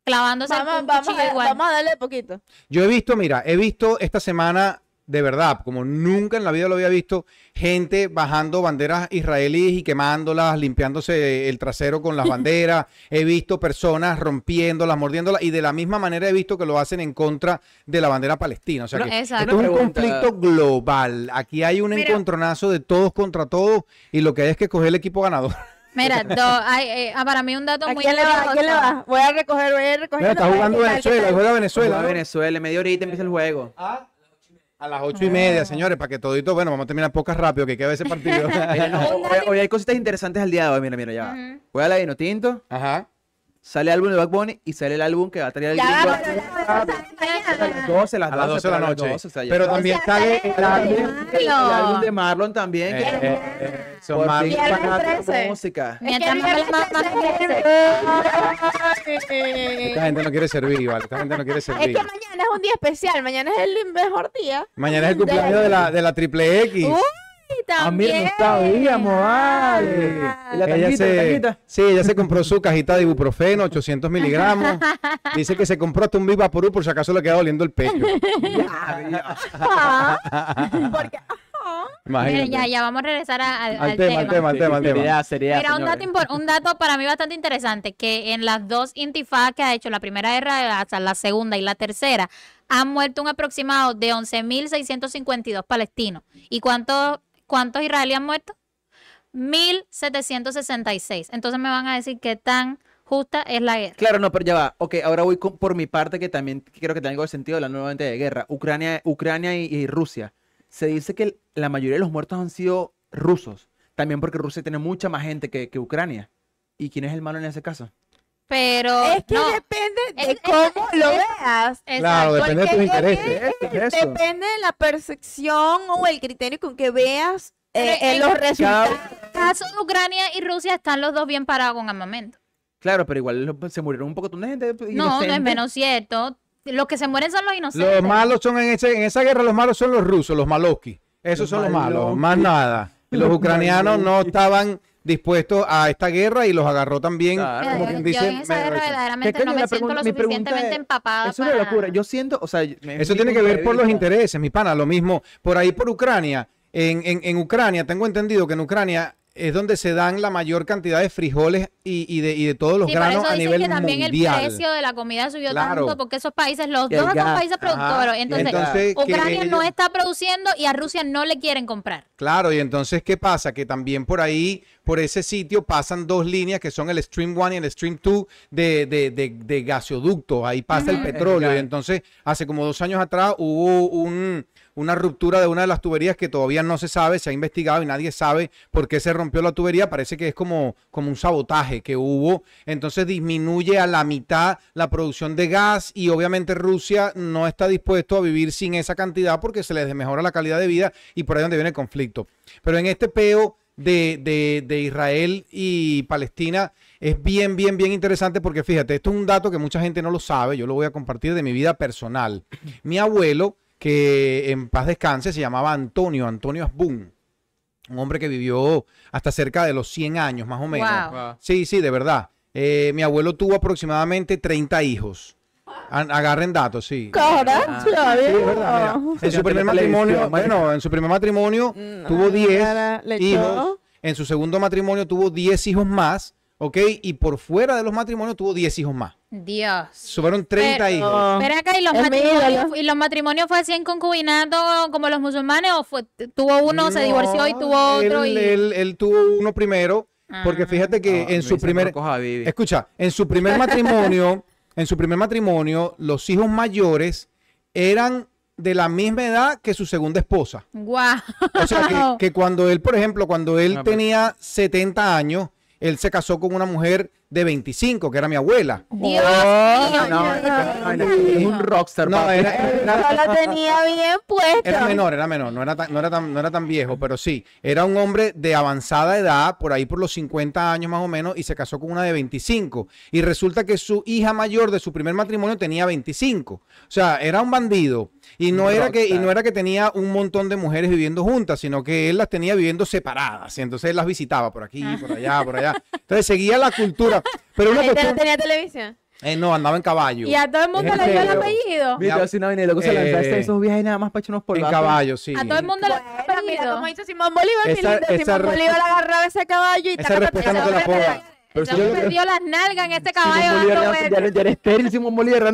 clavándose Vamos, el vamos, a, igual. vamos a darle poquito. Yo he visto, mira, he visto esta semana, de verdad, como nunca en la vida lo había visto, gente bajando banderas israelíes y quemándolas, limpiándose el trasero con las banderas. He visto personas rompiéndolas, mordiéndolas y de la misma manera he visto que lo hacen en contra de la bandera palestina. O sea que esto es un conflicto global. Aquí hay un Mira. encontronazo de todos contra todos y lo que hay es que coger el equipo ganador. Mira, do- eh, ah, para mí un dato ¿A muy quién le va? ¿A quién le va? Voy a recoger, voy a recoger. Mira, está jugando Venezuela, juega Venezuela. Juega ¿no? Venezuela, media horita empieza el juego. A las ocho y media, señores, para que todito, bueno, vamos a terminar pocas rápido, que queda ese partido. Mira, no, hoy, hoy hay cositas interesantes al día de hoy. Mira, mira, ya va. Ujú. Juega la Vino Tinto, Ajá. Sale el álbum de Back Bunny y sale el álbum que va a traer el Ya gringo va, a- las 12, las A las 12 de la pero a las noche. 12, o sea, ya Pero también sale el álbum. el álbum de Marlon también. Eh, que- eh, eh, son por más- fin, Y el fanático 13. de música. Es que Esta gente no quiere servir, ¿vale? Esta gente no quiere Es que servir. mañana es un día especial, mañana es el mejor día. Mañana es el cumpleaños de la, de la triple X. Uy, Ah, mira, no también. sabíamos, vale. Y la Ella la se, tanguita. sí, ella se compró su cajita de ibuprofeno, 800 miligramos. Dice que se compró hasta un Vivaporú por si acaso le queda doliendo el pecho. Porque Mira, Imagínate. ya, ya vamos a regresar a- al, Al al tema, al tema, al tema, al tema. Seriedad, seriedad, Mira, un dato, un dato para mí bastante interesante, que en las dos intifadas que ha hecho, la primera guerra de Gaza, la segunda y la tercera, han muerto un aproximado de 11.652 palestinos. ¿Y cuántos, cuántos israelíes han muerto? 1.766. Entonces me van a decir qué tan justa es la guerra. Claro, no, pero ya va. Ok, ahora voy por mi parte, que también creo que algo de sentido la nuevamente de guerra. Ucrania, Ucrania y, y Rusia. Se dice que la mayoría de los muertos han sido rusos. También porque Rusia tiene mucha más gente que, que Ucrania. ¿Y quién es el malo en ese caso? Pero es que no, depende de es- es- cómo lo es- veas. Claro, exacto. depende de tus intereses. es-. Depende de la percepción o el criterio con que veas eh, en los resultados. En el caso de Ucrania y Rusia están los dos bien parados con armamento. Claro, pero igual se murieron un poco de gente. No, no es inocente. menos cierto. Los que se mueren son los inocentes. Los malos son en, ese, en esa guerra, los malos son los rusos, los maloski. Esos Los son los malos, más nada. Y los ucranianos no estaban dispuestos a esta guerra y los agarró también, Claro. Como quien yo dice, en esa medio guerra hecho. verdaderamente no me siento lo suficientemente empapada Es una para- locura. Yo siento, o sea, Eso tiene que ver por los intereses, mi pana, lo mismo. Por ahí, por Ucrania, en, en, en Ucrania, tengo entendido que en Ucrania es donde se dan la mayor cantidad de frijoles y, y de, y de todos los Sí, por granos eso a dicen nivel que también mundial. el precio de la comida subió Claro. tanto porque esos países, los dos son países productores. Ajá. Entonces, Ucrania no ellos- está produciendo y a Rusia no le quieren comprar. Claro, y entonces, ¿qué pasa? Que también por ahí, por ese sitio, pasan dos líneas que son el Stream 1 y el Stream 2 de, de, de, de gasoducto. Ahí pasa el petróleo. Y entonces, hace como dos años atrás hubo un, una ruptura de una de las tuberías que todavía no se sabe, se ha investigado y nadie sabe por qué se rompió la tubería. Parece que es como, como un sabotaje que hubo. Entonces disminuye a la mitad la producción de gas y obviamente Rusia no está dispuesto a vivir sin esa cantidad porque se les mejora la calidad de vida y por ahí es donde viene el conflicto. Pero en este peo de, de- de Israel y Palestina es bien, bien, bien interesante porque fíjate, esto es un dato que mucha gente no lo sabe, yo lo voy a compartir de mi vida personal. Mi abuelo, que en paz descanse, se llamaba Antonio, Antonio Asbun, un hombre que vivió hasta cerca de los 100 años, más o menos. Wow. Wow. Sí, sí, de verdad. Eh, mi abuelo tuvo aproximadamente 30 hijos. Agarren datos, sí. Cara, Sí, es verdad, mira. En su primer matrimonio, bueno, en su primer matrimonio tuvo 10 ahora le echó. hijos. En su segundo matrimonio tuvo 10 hijos más. ¿Ok? Y por fuera de los matrimonios tuvo 10 hijos más. Dios. Fueron 30 Pero- hijos. Ven acá, ¿y los, matrimonios. ¿y los matrimonios fue así en concubinato como los musulmanes o fue, tuvo uno, se divorció y tuvo otro? Él, y... él- él tuvo uno primero, porque Ah. fíjate que No, en su primer... Escucha, en su primer matrimonio, en su primer matrimonio, los hijos mayores eran de la misma edad que su segunda esposa. Guau. O sea, que, que cuando él, por ejemplo, cuando él Ah, pues. tenía 70 años, él se casó con una mujer de 25, que era mi abuela. Dios Oh, mío, no, es un rockstar. No, era, era- No la tenía bien puesta. era menor, era menor, no era, tan, no, era tan, no era tan viejo, pero sí, era un hombre de avanzada edad, por ahí por los 50 años más o menos, y se casó con una de 25. Y resulta que su hija mayor de su primer matrimonio tenía 25. O sea, era un bandido. Y no, era que, y no era que tenía un montón de mujeres viviendo juntas, sino que él las tenía viviendo separadas. Y entonces él las visitaba por aquí, por allá, por allá. Entonces seguía la cultura. Pero una ¿La gente no cuestión- tenía televisión? eh, no, andaba en caballo. Y a todo el mundo le dio el serio. apellido. Mira, una vaina y luego se Eh, lanzaste esos viajes nada más para echar unos En caballo, sí. A todo el mundo le dio el mira apellido. cómo hizo Simón Bolívar, mi Esa- lindo. esa Simón re- Bolívar agarraba ese caballo y Esa taca, taca, respuesta no te la puedo dar. Pero Ese si yo- hombre perdió las nalgas en este caballo ya, ya, ya eres estéril, Simón Bolívar.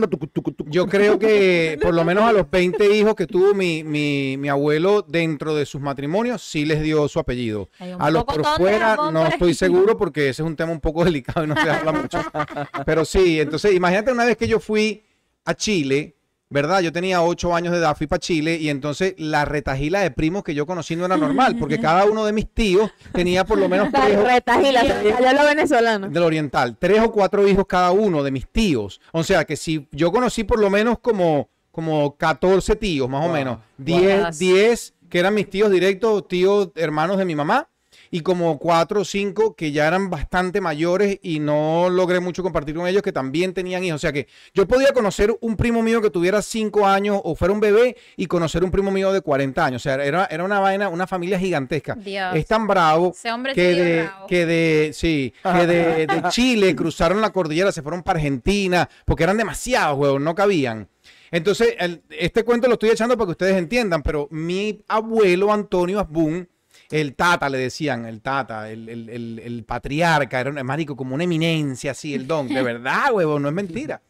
Yo creo que por lo menos a los 20 hijos que tuvo mi, mi, mi abuelo dentro de sus matrimonios, sí les dio su apellido. A los por fuera no estoy seguro porque ese es un tema un poco delicado y no se habla mucho. Pero sí, entonces imagínate una vez que yo fui a Chile, ¿verdad? Yo tenía 8 años de edad, fui para Chile y entonces la retajila de primos que yo conocí no era normal porque cada uno de mis tíos tenía por lo menos tres retajila, salió lo venezolano. del oriental, tres o cuatro hijos cada uno de mis tíos. O sea que si yo conocí por lo menos como, como 14 tíos, más o menos, wow. 10, 10 que eran mis tíos directos, tíos hermanos de mi mamá, y como cuatro o cinco que ya eran bastante mayores y no logré mucho compartir con ellos que también tenían hijos. O sea que yo podía conocer un primo mío que tuviera cinco años o fuera un bebé y conocer un primo mío de 40 años. O sea, era, era una vaina, una familia gigantesca. Dios. Es tan bravo Ese hombre que de, bravo. que de, sí, que de, de Chile cruzaron la cordillera, se fueron para Argentina, porque eran demasiados, huevos, no cabían. Entonces, el- este cuento lo estoy echando para que ustedes entiendan, pero mi abuelo Antonio Asbun, el tata le decían, el tata, el, el- el- el patriarca, era un marico como una eminencia así, el don, de verdad, huevo, no es mentira.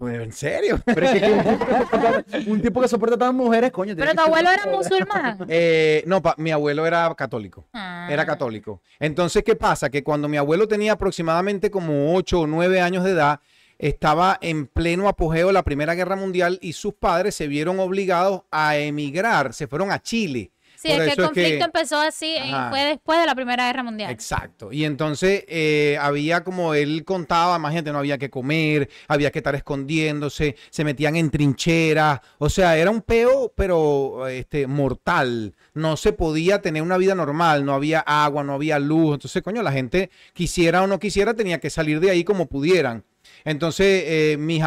¿En serio? Pero es que un tipo que soporta, un tipo que soporta tantas mujeres, coño. Pero tu abuelo era musulmán. Eh, no, pa- mi abuelo era católico. Ah. Era católico. Entonces, ¿qué pasa? Que cuando mi abuelo tenía aproximadamente como 8 o 9 años de edad, estaba en pleno apogeo de la Primera Guerra Mundial y sus padres se vieron obligados a emigrar, se fueron a Chile. Sí, Por es que el eso es que- conflicto empezó así, eh, fue después de la Primera Guerra Mundial. Exacto. Y entonces eh, había como él contaba, más gente no había que comer, había que estar escondiéndose, se metían en trincheras, o sea, era un peo, pero este, mortal. No se podía tener una vida normal, no había agua, no había luz. Entonces, coño, la gente quisiera o no quisiera, tenía que salir de ahí como pudieran. Entonces, eh, mis,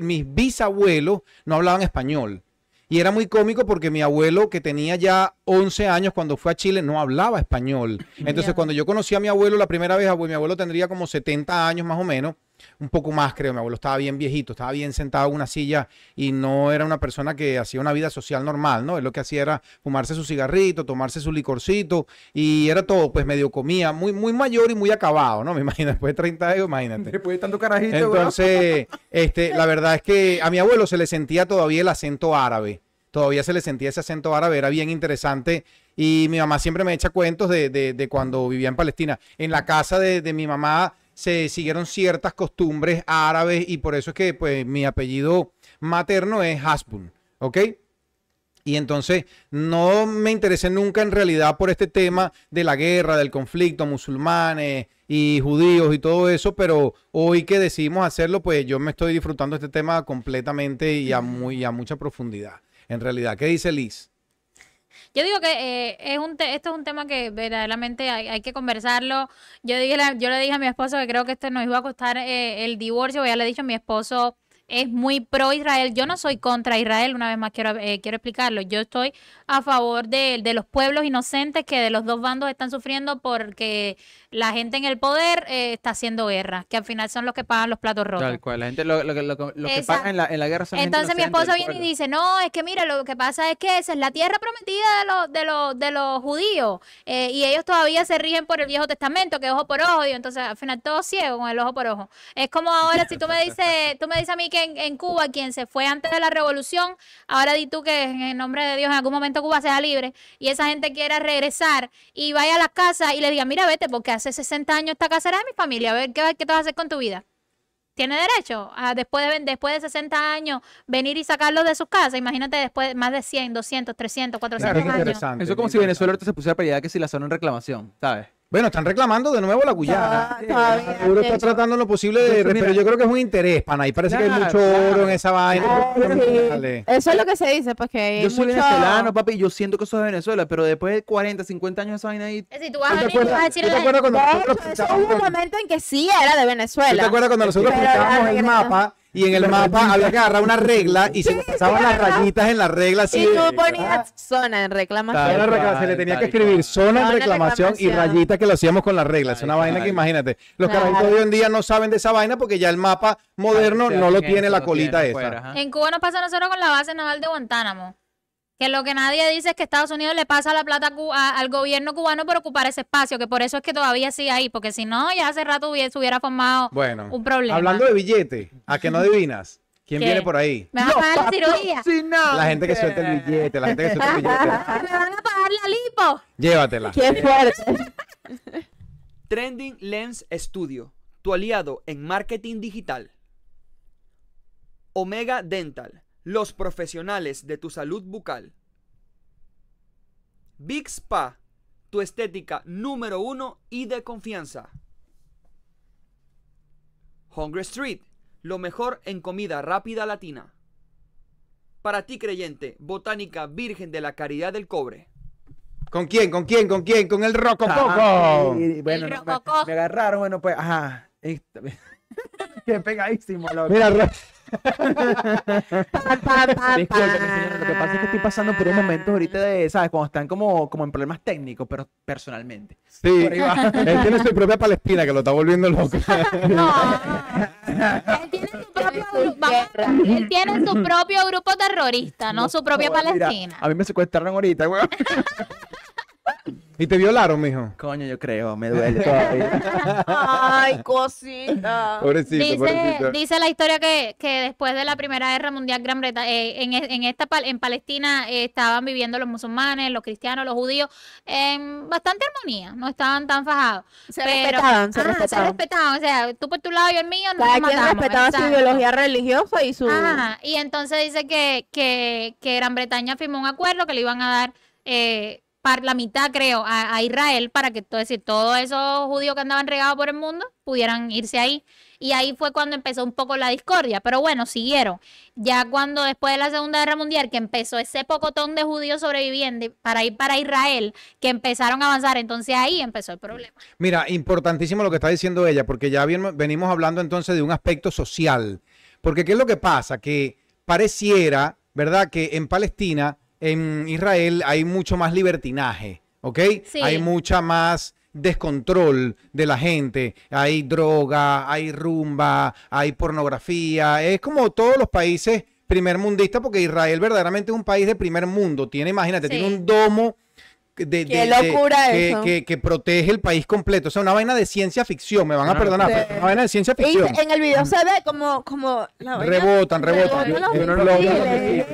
mis bisabuelos no hablaban español. Y era muy cómico porque mi abuelo, que tenía ya 11 años cuando fue a Chile, no hablaba español. Entonces, cuando yo conocí a mi abuelo la primera vez, mi abuelo tendría como 70 años más o menos, un poco más creo, mi abuelo estaba bien viejito, estaba bien sentado en una silla y no era una persona que hacía una vida social normal, ¿no? Él lo que hacía era fumarse su cigarrito, tomarse su licorcito y era todo, pues medio comía, muy, muy mayor y muy acabado, ¿no? Me imagino, después de 30 años, imagínate. Después de tanto carajito. Entonces, este, la verdad es que a mi abuelo se le sentía todavía el acento árabe. Todavía se le sentía ese acento árabe, era bien interesante. Y mi mamá siempre me echa cuentos de, de- de cuando vivía en Palestina. En la casa de, de mi mamá se siguieron ciertas costumbres árabes y por eso es que pues, mi apellido materno es Hasbun, ¿ok? Y entonces no me interesé nunca en realidad por este tema de la guerra, del conflicto, musulmanes y judíos y todo eso, pero hoy que decidimos hacerlo, pues yo me estoy disfrutando este tema completamente y a, muy, a mucha profundidad. En realidad, ¿qué dice Liz? Yo digo que eh, es un te- esto es un tema que verdaderamente hay, hay que conversarlo. Yo, dije yo le dije a mi esposo que creo que esto nos iba a costar eh, el divorcio. Ya le he dicho a mi esposo es muy pro Israel. Yo no soy contra Israel, una vez más quiero, eh, quiero explicarlo. Yo estoy a favor de, de los pueblos inocentes que de los dos bandos están sufriendo porque la gente en el poder eh, está haciendo guerra, que al final son los que pagan los platos rotos. Tal cual, la gente, lo, lo, que- lo, lo que Exacto. paga en la, en la guerra son gente Entonces mi esposo viene y dice, no, es que mira, lo que pasa es que esa es la tierra prometida de los, de los, de los judíos eh, y ellos todavía se rigen por el Viejo Testamento, que ojo por ojo, y entonces al final todo ciego con el ojo por ojo. Es como ahora si tú me dices, tú me dices a mí que en, en Cuba quien se fue antes de la revolución, ahora di tú que en el nombre de Dios en algún momento Cuba sea libre y esa gente quiera regresar y vaya a las casas y le diga, mira, vete, porque hace 60 años esta casa era de mi familia, a ver qué, qué te vas a hacer con tu vida tiene derecho a después de, después de 60 años venir y sacarlos de sus casas. Imagínate después más de 100, 200, 300, 400 Claro, es años. interesante. Eso es como si Venezuela ahorita se pusiera a pelear que si la zona en reclamación, ¿sabes? Bueno, están reclamando de nuevo la Guyana. Ah, todavía, Seguro está tratando lo posible de... Entonces, pero yo creo que es un interés, pana. Y parece que hay Claro, mucho claro. oro en esa vaina. Ah, sí. Eso es lo que se dice, pues que Yo soy mucho- venezolano, papi, y yo siento que eso es de Venezuela, pero después de 40, 50 años de esa vaina ahí... Es decir, tú vas a ¿Tú te venir y vas a decir te acuerdas cuando De nosotros eso hubo un momento en que sí era de ¿Tú Venezuela. te acuerdas cuando nosotros Pero pintábamos el mapa y en el mapa había que agarrar una regla y se le pasaban las rayitas en la regla así? Y tú ponías zona en reclamación. Tal se le tenía tal que escribir zona en reclamación y rayitas que lo hacíamos con la regla. Es una Tal vaina que imagínate. Los Claro. carajitos de hoy en día no saben de esa vaina porque ya el mapa moderno no lo tiene la colita esa. En Cuba nos pasa a nosotros con la base naval de Guantánamo. Que lo que nadie dice es que Estados Unidos le pasa la plata a al gobierno cubano por ocupar ese espacio, que por eso es que todavía sigue ahí, porque si no, ya hace rato hubiese, hubiera formado Bueno, un problema. hablando de billete, ¿a que no adivinas? ¿Quién ¿Qué? viene por ahí? ¿Me van a pagar la cirugía? La gente que suelta el billete, la gente que suelta el billete. ¿Me van a pagar la lipo? Llévatela. Qué fuerte. Trending Lens Studio, tu aliado en marketing digital. Omega Dental, los profesionales de tu salud bucal. Big Spa, tu estética número uno y de confianza. Hungry Street, lo mejor en comida rápida latina. Para ti creyente, Botánica Virgen de la Caridad del Cobre. ¿Con quién? ¿Con quién? ¿Con quién? Con el Rocococo. Ah, y- bueno, El no, me, agarraron, bueno, pues, ajá. Qué pegadísimo, loco. Mira, Pam. señora, lo que pasa es que estoy pasando por un momento ahorita de, ¿sabes? Cuando están como, como en problemas técnicos, pero personalmente. sí, Por ahí va. él tiene su propia Palestina que lo está volviendo loco. No. él tiene su propio grupo. vamos, él tiene su propio grupo terrorista, no su propia Mira, Palestina. a mí me secuestraron ahorita, weón. Y te violaron, mijo. Coño, yo creo, me duele todavía. Ay, cosita. Pobrecito, Dice, pobrecito. dice la historia que, que después de la Primera Guerra Mundial, Gran Bretaña, eh, en, en esta en Palestina eh, estaban viviendo los musulmanes, los cristianos, los judíos en bastante armonía, no estaban tan fajados. Se Pero- respetaban, se Ajá, respetaban. respetaban, o sea, tú por tu lado y el mío, no Cada nos quien matamos, respetaba su ideología religiosa y su... Ajá, y entonces dice que, que, que Gran Bretaña firmó un acuerdo que le iban a dar eh, par, la mitad, creo, a, a Israel para que, todo, es decir, todos esos judíos que andaban regados por el mundo pudieran irse ahí. Y ahí fue cuando empezó un poco la discordia. Pero bueno, siguieron. Ya cuando después de la Segunda Guerra Mundial, que empezó ese pocotón de judíos sobrevivientes para ir para Israel, que empezaron a avanzar, entonces ahí empezó el problema. Mira, importantísimo lo que está diciendo ella, porque ya bien- venimos hablando entonces de un aspecto social. Porque ¿qué es lo que pasa? Que pareciera, ¿verdad? Que en Palestina, en Israel, hay mucho más libertinaje, ¿ok? Sí. Hay mucha más descontrol de la gente. Hay droga, hay rumba, hay pornografía. Es como todos los países primer mundistas, porque Israel verdaderamente es un país de primer mundo. Tiene, imagínate, Sí. tiene un domo de, Qué de- locura que, eso. que- que protege el país completo. O sea, una vaina de ciencia ficción. Me van a No, perdonar, sí. pero una vaina de ciencia Y ficción. en el video se ve como, como la vaina- Rebotan, rebotan. Yo no lo- vi y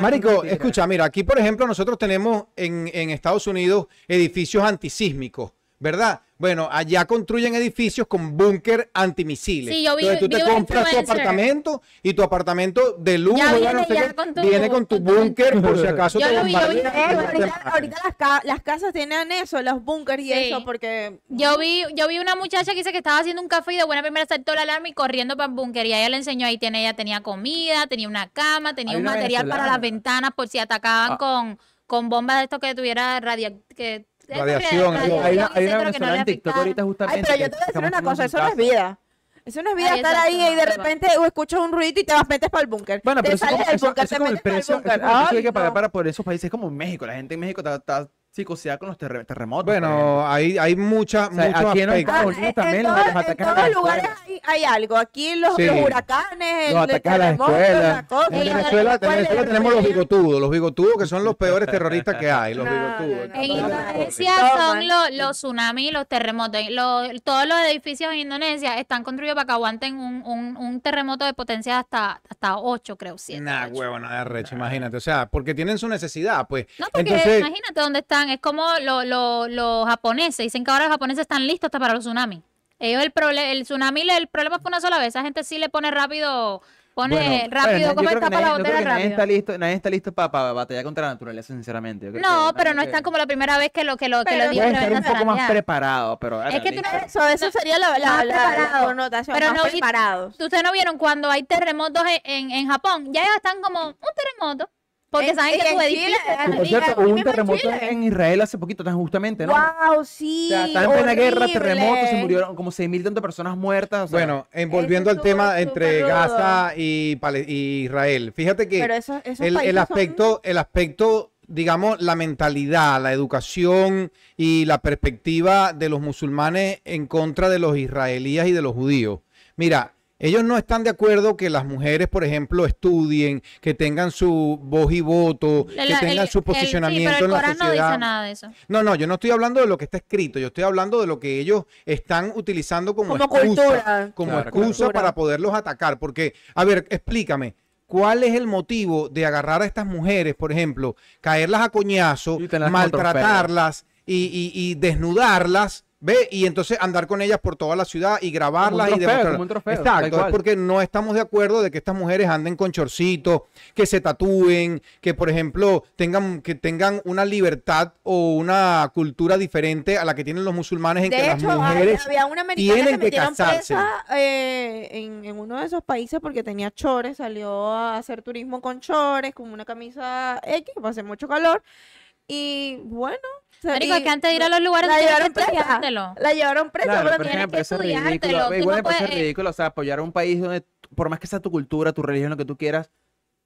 Marico, escucha, mira, aquí por ejemplo nosotros tenemos en, en Estados Unidos edificios antisísmicos, ¿verdad? Bueno, allá construyen edificios con búnker antimisiles. Sí, yo vi- Entonces tú vi te un compras tu apartamento y tu apartamento de lujo Ya viene no sé ya qué, con tu- viene con tu con tu- búnker por si acaso Yo te lo vi, yo vi. Eh, ahorita, ahorita las, ca- las casas tienen eso, los bunkers y Sí. eso, porque... Yo vi, yo vi una muchacha que dice que estaba haciendo un café y de buena primera saltó la alarma y corriendo para el búnker. Y a ella le enseñó ahí, tiene, ella tenía comida, tenía una cama, tenía Hay un material para las ventanas por si atacaban Ah. con, con bombas de esto que tuviera esto que- Radiación, Hay una, hay una que no venezolana en TikTok ahorita justamente. Ay, pero yo te voy a decir una cosa, eso no es vida. Eso no es vida Ay, estar ahí y de repente uh, escuchas un ruido y te vas metes para el búnker. Bueno, te pero eso, es sales como, del eso- búnker, eso te es como el precio, eso el precio que hay Ay, que pagar no. para por esos países como México. La gente en México está, está psicoseada con los terre- terremotos. Bueno, hay, hay muchas, O sea, muchos aquí en los aspectos. Ah, Unidos en- también en, los- todos- los en ataques a todos las lugares hay, hay algo. Aquí los, Sí. los huracanes, Los el ataques a las escuelas. En Venezuela, en ¿cuál es Venezuela el tenemos los bigotudos, los bigotudos que son los peores terroristas que hay, los No, bigotudos. no, no. En Indonesia son los, los tsunamis, los terremotos. Los- todos los edificios en Indonesia están construidos para que aguanten un, un, un terremoto de potencia hasta, hasta 8, creo, 7. Nah, huevo, nada de recho, imagínate. O sea, porque tienen su necesidad, pues. No, porque Entonces, imagínate dónde están. Es como lo- lo- los japoneses. Dicen que ahora los japoneses están listos hasta para los tsunamis. Ellos el, proble- el tsunami, el problema fue una sola vez. Esa gente sí le pone rápido, pone Bueno, rápido, como que tapa la botella que nadie está rápido. listo, nadie está listo para batallar contra la naturaleza, sinceramente. Yo creo No, que pero no que- están como la primera vez que lo que lo que Pero lo estar un poco más pero... Es que tú no- Eso, eso sería la, la, la- la connotación, Pero más no- preparados. Ustedes no vieron cuando hay terremotos en, en, en Japón. Ya ellos están como un terremoto. Porque En- saben que Chile, edificio. por cierto, hubo un terremoto en Israel hace poquito, tan justamente, ¿no? Wow, sí. O sea, están en plena guerra, horrible. terremotos, se murieron como 6.000 tantas personas muertas. o sea, bueno, en- volviendo al tema entre. Gaza y, Israel. Fíjate que Pero esos, esos el, el países son- aspecto, el aspecto, digamos, la mentalidad, la educación y la perspectiva de los musulmanes en contra de los israelíes y de los judíos. Mira, ellos no están de acuerdo que las mujeres, por ejemplo, estudien, que tengan su voz y voto, que tengan el- su el- posicionamiento sí, pero en la no sociedad. dice nada de eso. No, no, yo no estoy hablando de lo que está escrito, yo estoy hablando de lo que ellos están utilizando como, Como excusa, cultura. como Claro, excusa cultura. para poderlos atacar. Porque, a ver, explícame, ¿cuál es el motivo de agarrar a estas mujeres, por ejemplo, caerlas a coñazo, Y maltratarlas y, y- y desnudarlas? ¿Ve? Y entonces andar con ellas por toda la ciudad y grabarlas Como un y trofeo, como un trofeo, tal Exacto, es porque no estamos de acuerdo de que estas mujeres anden con chorcitos, que se tatúen, que por ejemplo tengan, que tengan una libertad o una cultura diferente a la que tienen los musulmanes en que De las hecho, hay- mujeres había una americana tienen que que metieron casarse. presa eh, en, en uno de esos países porque tenía chores, salió a hacer turismo con chores, con una camisa X, que hace mucho calor. Y bueno, Marico, que antes de ir a los lugares la llevaron presa. estudiártelo. La llevaron presa, Claro, pero por tienes ejemplo, que estudiártelo, ridículo. Igual no me parece puedes- ridículo, o sea, apoyar a un país donde, por más que sea tu cultura, tu religión, lo que tú quieras,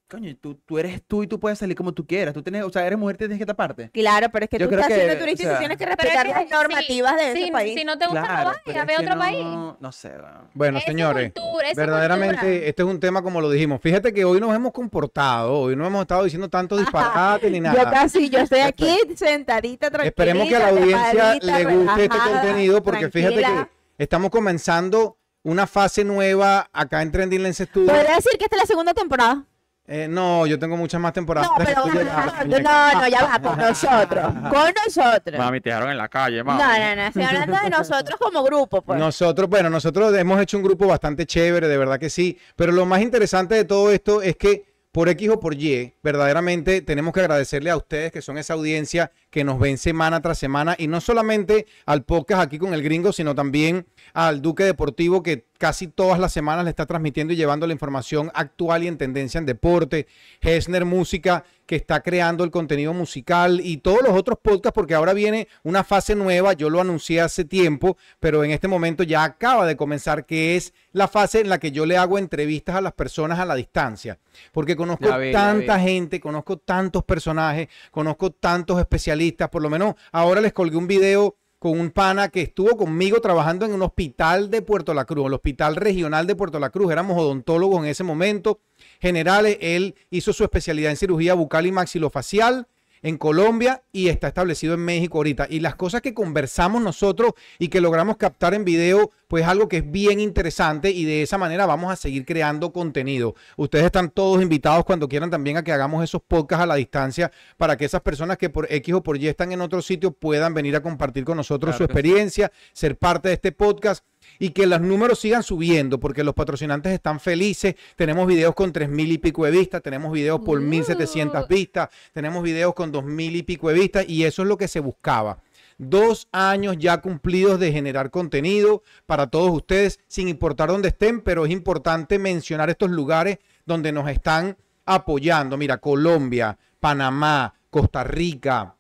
coño, tú, tú eres tú y tú puedes salir como tú quieras. Tú tienes, o sea, eres mujer, tienes que taparte. Claro, pero es que Yo tú creo estás que, siendo turista o sea, y tienes que es respetar que las normativas de ese país. Si no te gusta, Claro, no vayas, ve a otro no- país. No sé. Bueno, señores, cultura, verdaderamente cultura. este es un tema como lo dijimos. Fíjate que hoy nos hemos comportado, hoy no hemos estado diciendo tanto disparate ni Yo nada. casi, yo estoy aquí sentadita, tranquila. Esperemos que a la audiencia le guste este contenido porque fíjate que estamos comenzando una fase nueva acá en Trending Lens Studio. Podría decir que esta es la segunda temporada. Eh, no, yo tengo muchas más temporadas. No, pero no, muñeca. no, ya va, con nosotros. Con nosotros. Mami, te dejaron en la calle, No, no, no, estoy hablando de nosotros como grupo, pues. Nosotros, bueno, nosotros hemos hecho un grupo bastante chévere, de verdad que sí, pero lo más interesante de todo esto es que por X o por Y, verdaderamente tenemos que agradecerle a ustedes que son esa audiencia que nos ven semana tras semana y no solamente al podcast aquí con el gringo, sino también al Duque Deportivo que casi todas las semanas le está transmitiendo y llevando la información actual y en tendencia en deporte, Hesner Música que está creando el contenido musical y todos los otros podcasts porque ahora viene una fase nueva, yo lo anuncié hace tiempo, pero en este momento ya acaba de comenzar que es la fase en la que yo le hago entrevistas a las personas a la distancia, porque conozco vi, tanta gente, conozco tantos personajes, conozco tantos especialistas, por lo menos ahora les colgué un video con un pana que estuvo conmigo trabajando en un hospital de Puerto La Cruz, el hospital regional de Puerto La Cruz, éramos odontólogos en ese momento, generales, él hizo su especialidad en cirugía bucal y maxilofacial en Colombia y está establecido en México ahorita. Y las cosas que conversamos nosotros y que logramos captar en video, pues algo que es bien interesante y de esa manera vamos a seguir creando contenido. Ustedes están todos invitados cuando quieran también a que hagamos esos podcasts a la distancia para que esas personas que por X o por Y están en otro sitio puedan venir a compartir con nosotros Claro su sí. experiencia, ser parte de este podcast y que los números sigan subiendo porque los patrocinantes están felices. Tenemos videos con tres mil y pico de vistas, tenemos videos por mil setecientas Uh. vistas, tenemos videos con dos mil y pico de vistas y eso es lo que se buscaba. Dos años ya cumplidos de generar contenido para todos ustedes, sin importar dónde estén, pero es importante mencionar estos lugares donde nos están apoyando. Mira, Colombia, Panamá, Costa Rica,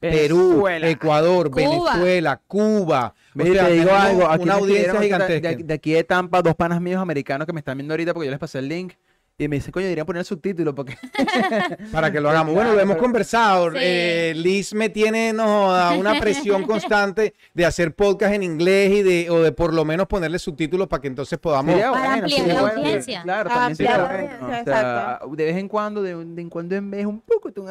Perú, Venezuela. Ecuador, Cuba. Venezuela, Cuba. O Mira, sea, te digo algo, aquí una audiencia gigantesca. De, de aquí de Tampa, dos panas míos americanos que me están viendo ahorita porque yo les pasé el link. Y me dicen, coño, deberían poner el subtítulo porque... Para que lo hagamos. Bueno, lo hemos conversado. Sí. Eh, Liz me tiene no, una presión constante de hacer podcast en inglés y de, o de por lo menos ponerle subtítulos para que entonces podamos. Sería Para bueno, ampliar la bueno, audiencia. Claro, también sería ampliar la bueno. audiencia, O sea, de vez en cuando, de, de en cuando en vez, un poco. tú- Un,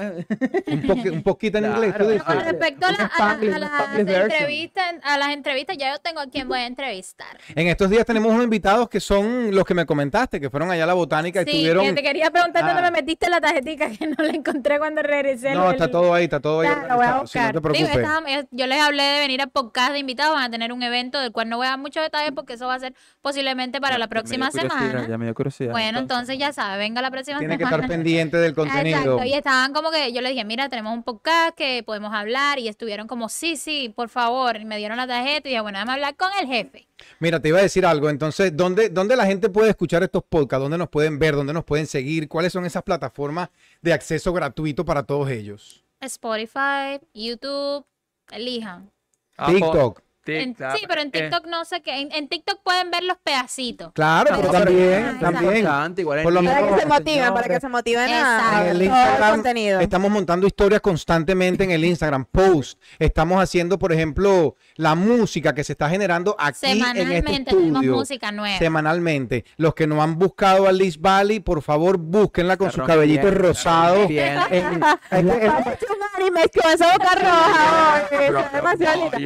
poqui- un poquito en Claro. inglés, tú dices. Con respecto a, la- a la- Spanglish, a un las entrevistas, a las entrevistas, ya yo tengo a quien voy a entrevistar. En estos días tenemos unos invitados que son los que me comentaste, que fueron allá a la botánica y Sí, estuvieron. que te quería preguntar dónde Ah. me metiste la tarjetita que no la encontré cuando regresé. No, el- está todo ahí, está todo ahí. Lo voy a no buscar. te preocupes. ellos- yo les hablé de venir a podcast de invitados, van a tener un evento del cual no voy a dar muchos detalles porque eso va a ser posiblemente para la próxima semana. Ya me dio curiosidad. Bueno, entonces ya sabe, venga la próxima Tiene que semana. estar pendiente del contenido. Exacto, y estaban como que yo les dije, mira, tenemos un podcast que podemos hablar y estuvieron como, sí, sí, por favor, y me dieron la tarjeta y dije, bueno, déjame hablar con el jefe. Mira, te iba a decir algo. Entonces, ¿dónde, ¿dónde la gente puede escuchar estos podcasts? ¿Dónde nos pueden ver? ¿Dónde nos pueden seguir? ¿Cuáles son esas plataformas de acceso gratuito para todos ellos? Spotify, YouTube, elijan. Ah, TikTok. En- sí, pero en TikTok no sé qué, en, en TikTok pueden ver los pedacitos. Claro, pero Ah, también, exacto. también. igual en Por lo Instagram, Para que se motiven, para que se motiven a Exacto. En a el todo el Instagram contenido. estamos montando historias constantemente en el Instagram, post. Estamos haciendo, por ejemplo, la música que se está generando aquí en este Semanalmente tenemos estudio. música nueva. Semanalmente. Los que no han buscado a Liz Valley, por favor, búsquenla con sus cabellitos rosados. bien. Roja. oye,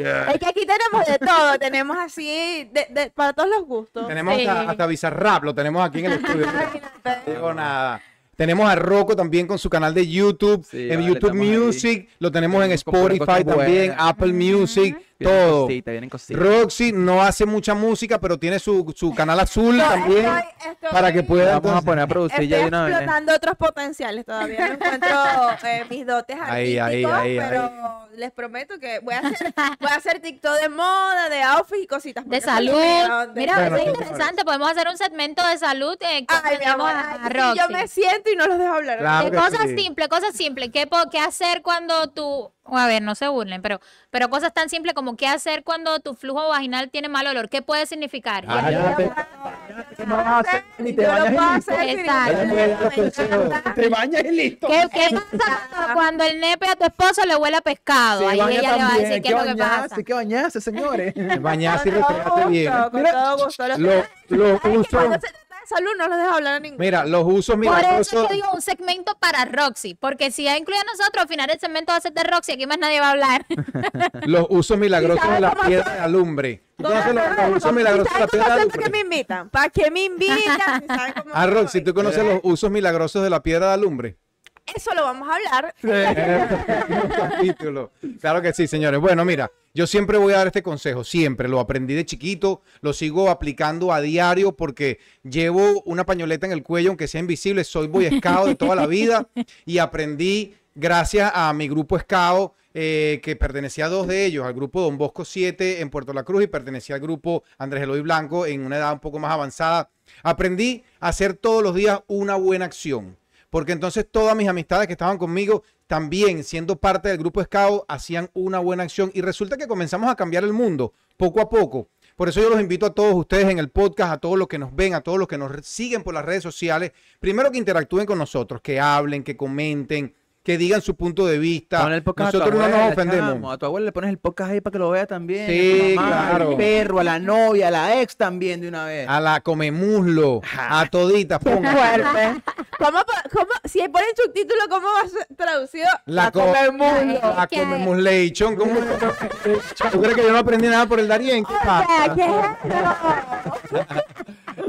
eso es que aquí tenemos de todo, tenemos así, de, de- para todos los gustos. tenemos Sí. hasta, hasta Bizarrap, lo tenemos aquí en el estudio. No digo nada. Tenemos a Rocco también con su canal de YouTube, Sí, en vale, YouTube ahí. Music, lo tenemos en Spotify también. Apple Music, Vienen todo. vienen cositas. Roxy no hace mucha música, pero tiene su, su canal azul No, también estoy- estoy- para que pueda Vamos a poner a producir Estoy ya de una vez. explotando otros potenciales todavía. No encuentro eh, mis dotes Ahí, artísticos, ahí, ahí, pero les prometo que voy a hacer, voy a hacer TikTok de moda, de outfit y cositas. De salud. Mira, Bueno, eso es interesante. Podemos hacer un segmento de salud. Eh, que Ay, mi amor, a sí, yo Roxy. me siento y no los dejo hablar. Claro De cosas sí. simples, cosas simples. ¿Qué, qué hacer cuando tu... A ver, no se burlen, pero, pero cosas tan simples como qué hacer cuando tu flujo vaginal tiene mal olor. ¿Qué puede significar? Ah, ya, te- Yo no lo puedo hacer problema, me encanta. Te bañas y listo. ¿Qué, qué pasa cuando- el nepe a tu esposo le huele a pescado? Ahí ella le va a decir qué es lo que pasa. Hay que bañarse, señores. Bañarse y restregarte bien. Con todo gusto. Los- Los, los Salud no los dejo hablar a ninguno. mira, los usos Por eso que digo un segmento para Roxy, porque si ya incluye a nosotros, al final el segmento va a ser de Roxy, aquí más nadie va a hablar. Los usos milagrosos de la piedra de alumbre. ¿Tú conoces los, los usos milagrosos de la ¿Saben piedra de alumbre? me invitan? ¿Para qué me invitan? ¿Saben cómo Ah, Roxy? ¿tú conoces los usos milagrosos de la piedra de alumbre? Eso lo vamos a hablar. capítulo. Claro que sí, señores. Bueno, mira, yo siempre voy a dar este consejo, siempre. Lo aprendí de chiquito, lo sigo aplicando a diario porque llevo una pañoleta en el cuello, aunque sea invisible, soy boy scout de toda la vida y aprendí gracias a mi grupo scout. eh, que pertenecía a dos de ellos, al grupo Don Bosco 7 en Puerto La Cruz y pertenecía al grupo Andrés Eloy Blanco en una edad un poco más avanzada. Aprendí a hacer todos los días una buena acción porque entonces todas mis amistades que estaban conmigo también siendo parte del grupo Scout hacían una buena acción y resulta que comenzamos a cambiar el mundo poco a poco. Por eso yo los invito a todos ustedes en el podcast, a todos los que nos ven, a todos los que nos siguen por las redes sociales, primero que interactúen con nosotros, que hablen, que comenten, que digan su punto de vista. Nosotros no nos ofendemos. chamo. A tu abuela le pones el podcast ahí para que lo vea también. Sí, a tu mamá, claro. Al perro, a la novia, a la ex también de una vez. A la come muslo, a toditas. ¿Cómo, cómo, si ponen subtítulo, ¿cómo va a ser traducido? La, co- come muslo. La come muslation. ¿Cómo? ¿Tú crees que yo no aprendí nada por el Darien? ¿Qué pasa?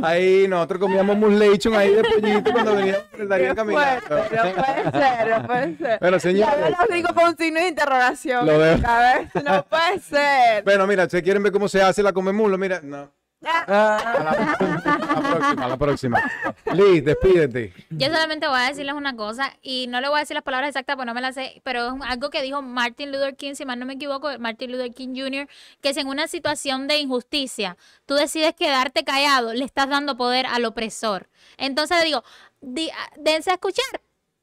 Ahí nosotros comíamos muslation ahí de pollito cuando veníamos por el Darien caminando. fuerte, no puede ser, no puede ser. Bueno, Ya señores. me lo digo con un signo de interrogación. Lo veo. A ver, no puede ser. Bueno, mira, ¿ustedes quieren ver cómo se hace la come muslo? Mira, no. Ah, A la, a la próxima, a la próxima. Liz, despídete. Yo solamente voy a decirles una cosa y no le voy a decir las palabras exactas porque no me las sé, pero es algo que dijo Martin Luther King, si mal no me equivoco, Martin Luther King Jr., que si en una situación de injusticia tú decides quedarte callado, le estás dando poder al opresor. Entonces le digo, di- dense a escuchar.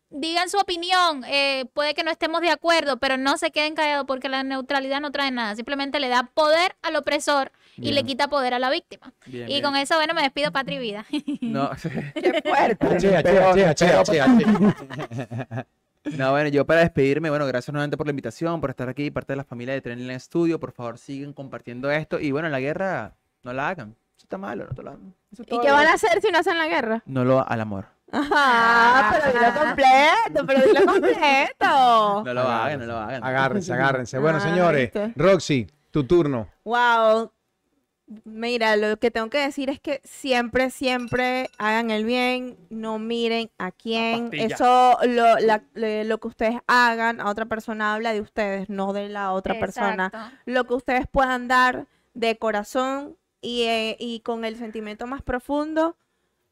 Digan su opinión. eh, puede que no estemos de acuerdo, pero no se queden callados porque la neutralidad no trae nada. Simplemente le da poder al opresor y le quita poder a la víctima. Bien, y bien. con eso, bueno, me despido, patria y vida. No, Qué fuerte. Chea, chea, chea. No, bueno, yo para despedirme, bueno, gracias nuevamente por la invitación, por estar aquí, parte de la familia de Training Studio. Por favor, siguen compartiendo esto. Y bueno, la guerra, no la hagan. Eso está malo, no te lo hagan. Eso ¿Y qué van a hacer si no hacen la guerra? No lo al amor. Ajá, pero dilo completo, pero dilo completo. No lo hagan, no lo hagan. Agárrense, agárrense. Bueno, Ah, señores, ¿viste? Roxy, tu turno. Wow. Mira, lo que tengo que decir es que siempre, siempre hagan el bien, no miren a quién. Eso, lo, la- lo que ustedes hagan a otra persona habla de ustedes, no de la otra persona. Lo que ustedes puedan dar de corazón y, eh, y con el sentimiento más profundo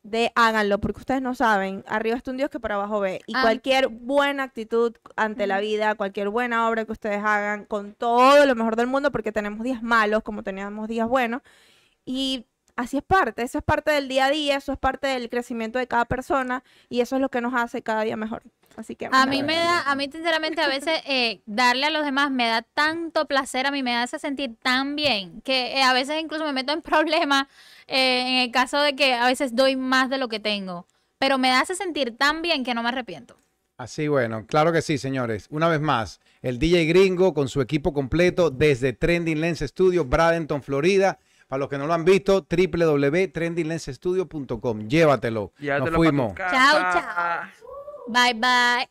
de háganlo, porque ustedes no saben, arriba está un Dios que por abajo ve. Y Ah. cualquier buena actitud ante la vida, cualquier buena obra que ustedes hagan, con todo lo mejor del mundo, porque tenemos días malos como teníamos días buenos. Y así es parte, eso es parte del día a día, eso es parte del crecimiento de cada persona y eso es lo que nos hace cada día mejor. Así que A mí me da, a mí sinceramente a veces eh, darle a los demás me da tanto placer, a mí me hace sentir tan bien que eh, a veces incluso me meto en problemas eh, en el caso de que a veces doy más de lo que tengo, pero me hace sentir tan bien que no me arrepiento. Así bueno, claro que sí, señores. Una vez más, el DJ Gringo con su equipo completo desde Trending Lens Studio, Bradenton, Florida. Para los que no lo han visto, www.trendinglensstudio.com. Llévatelo. Llévatelo Nos fuimos. Chao, chao. Bye bye.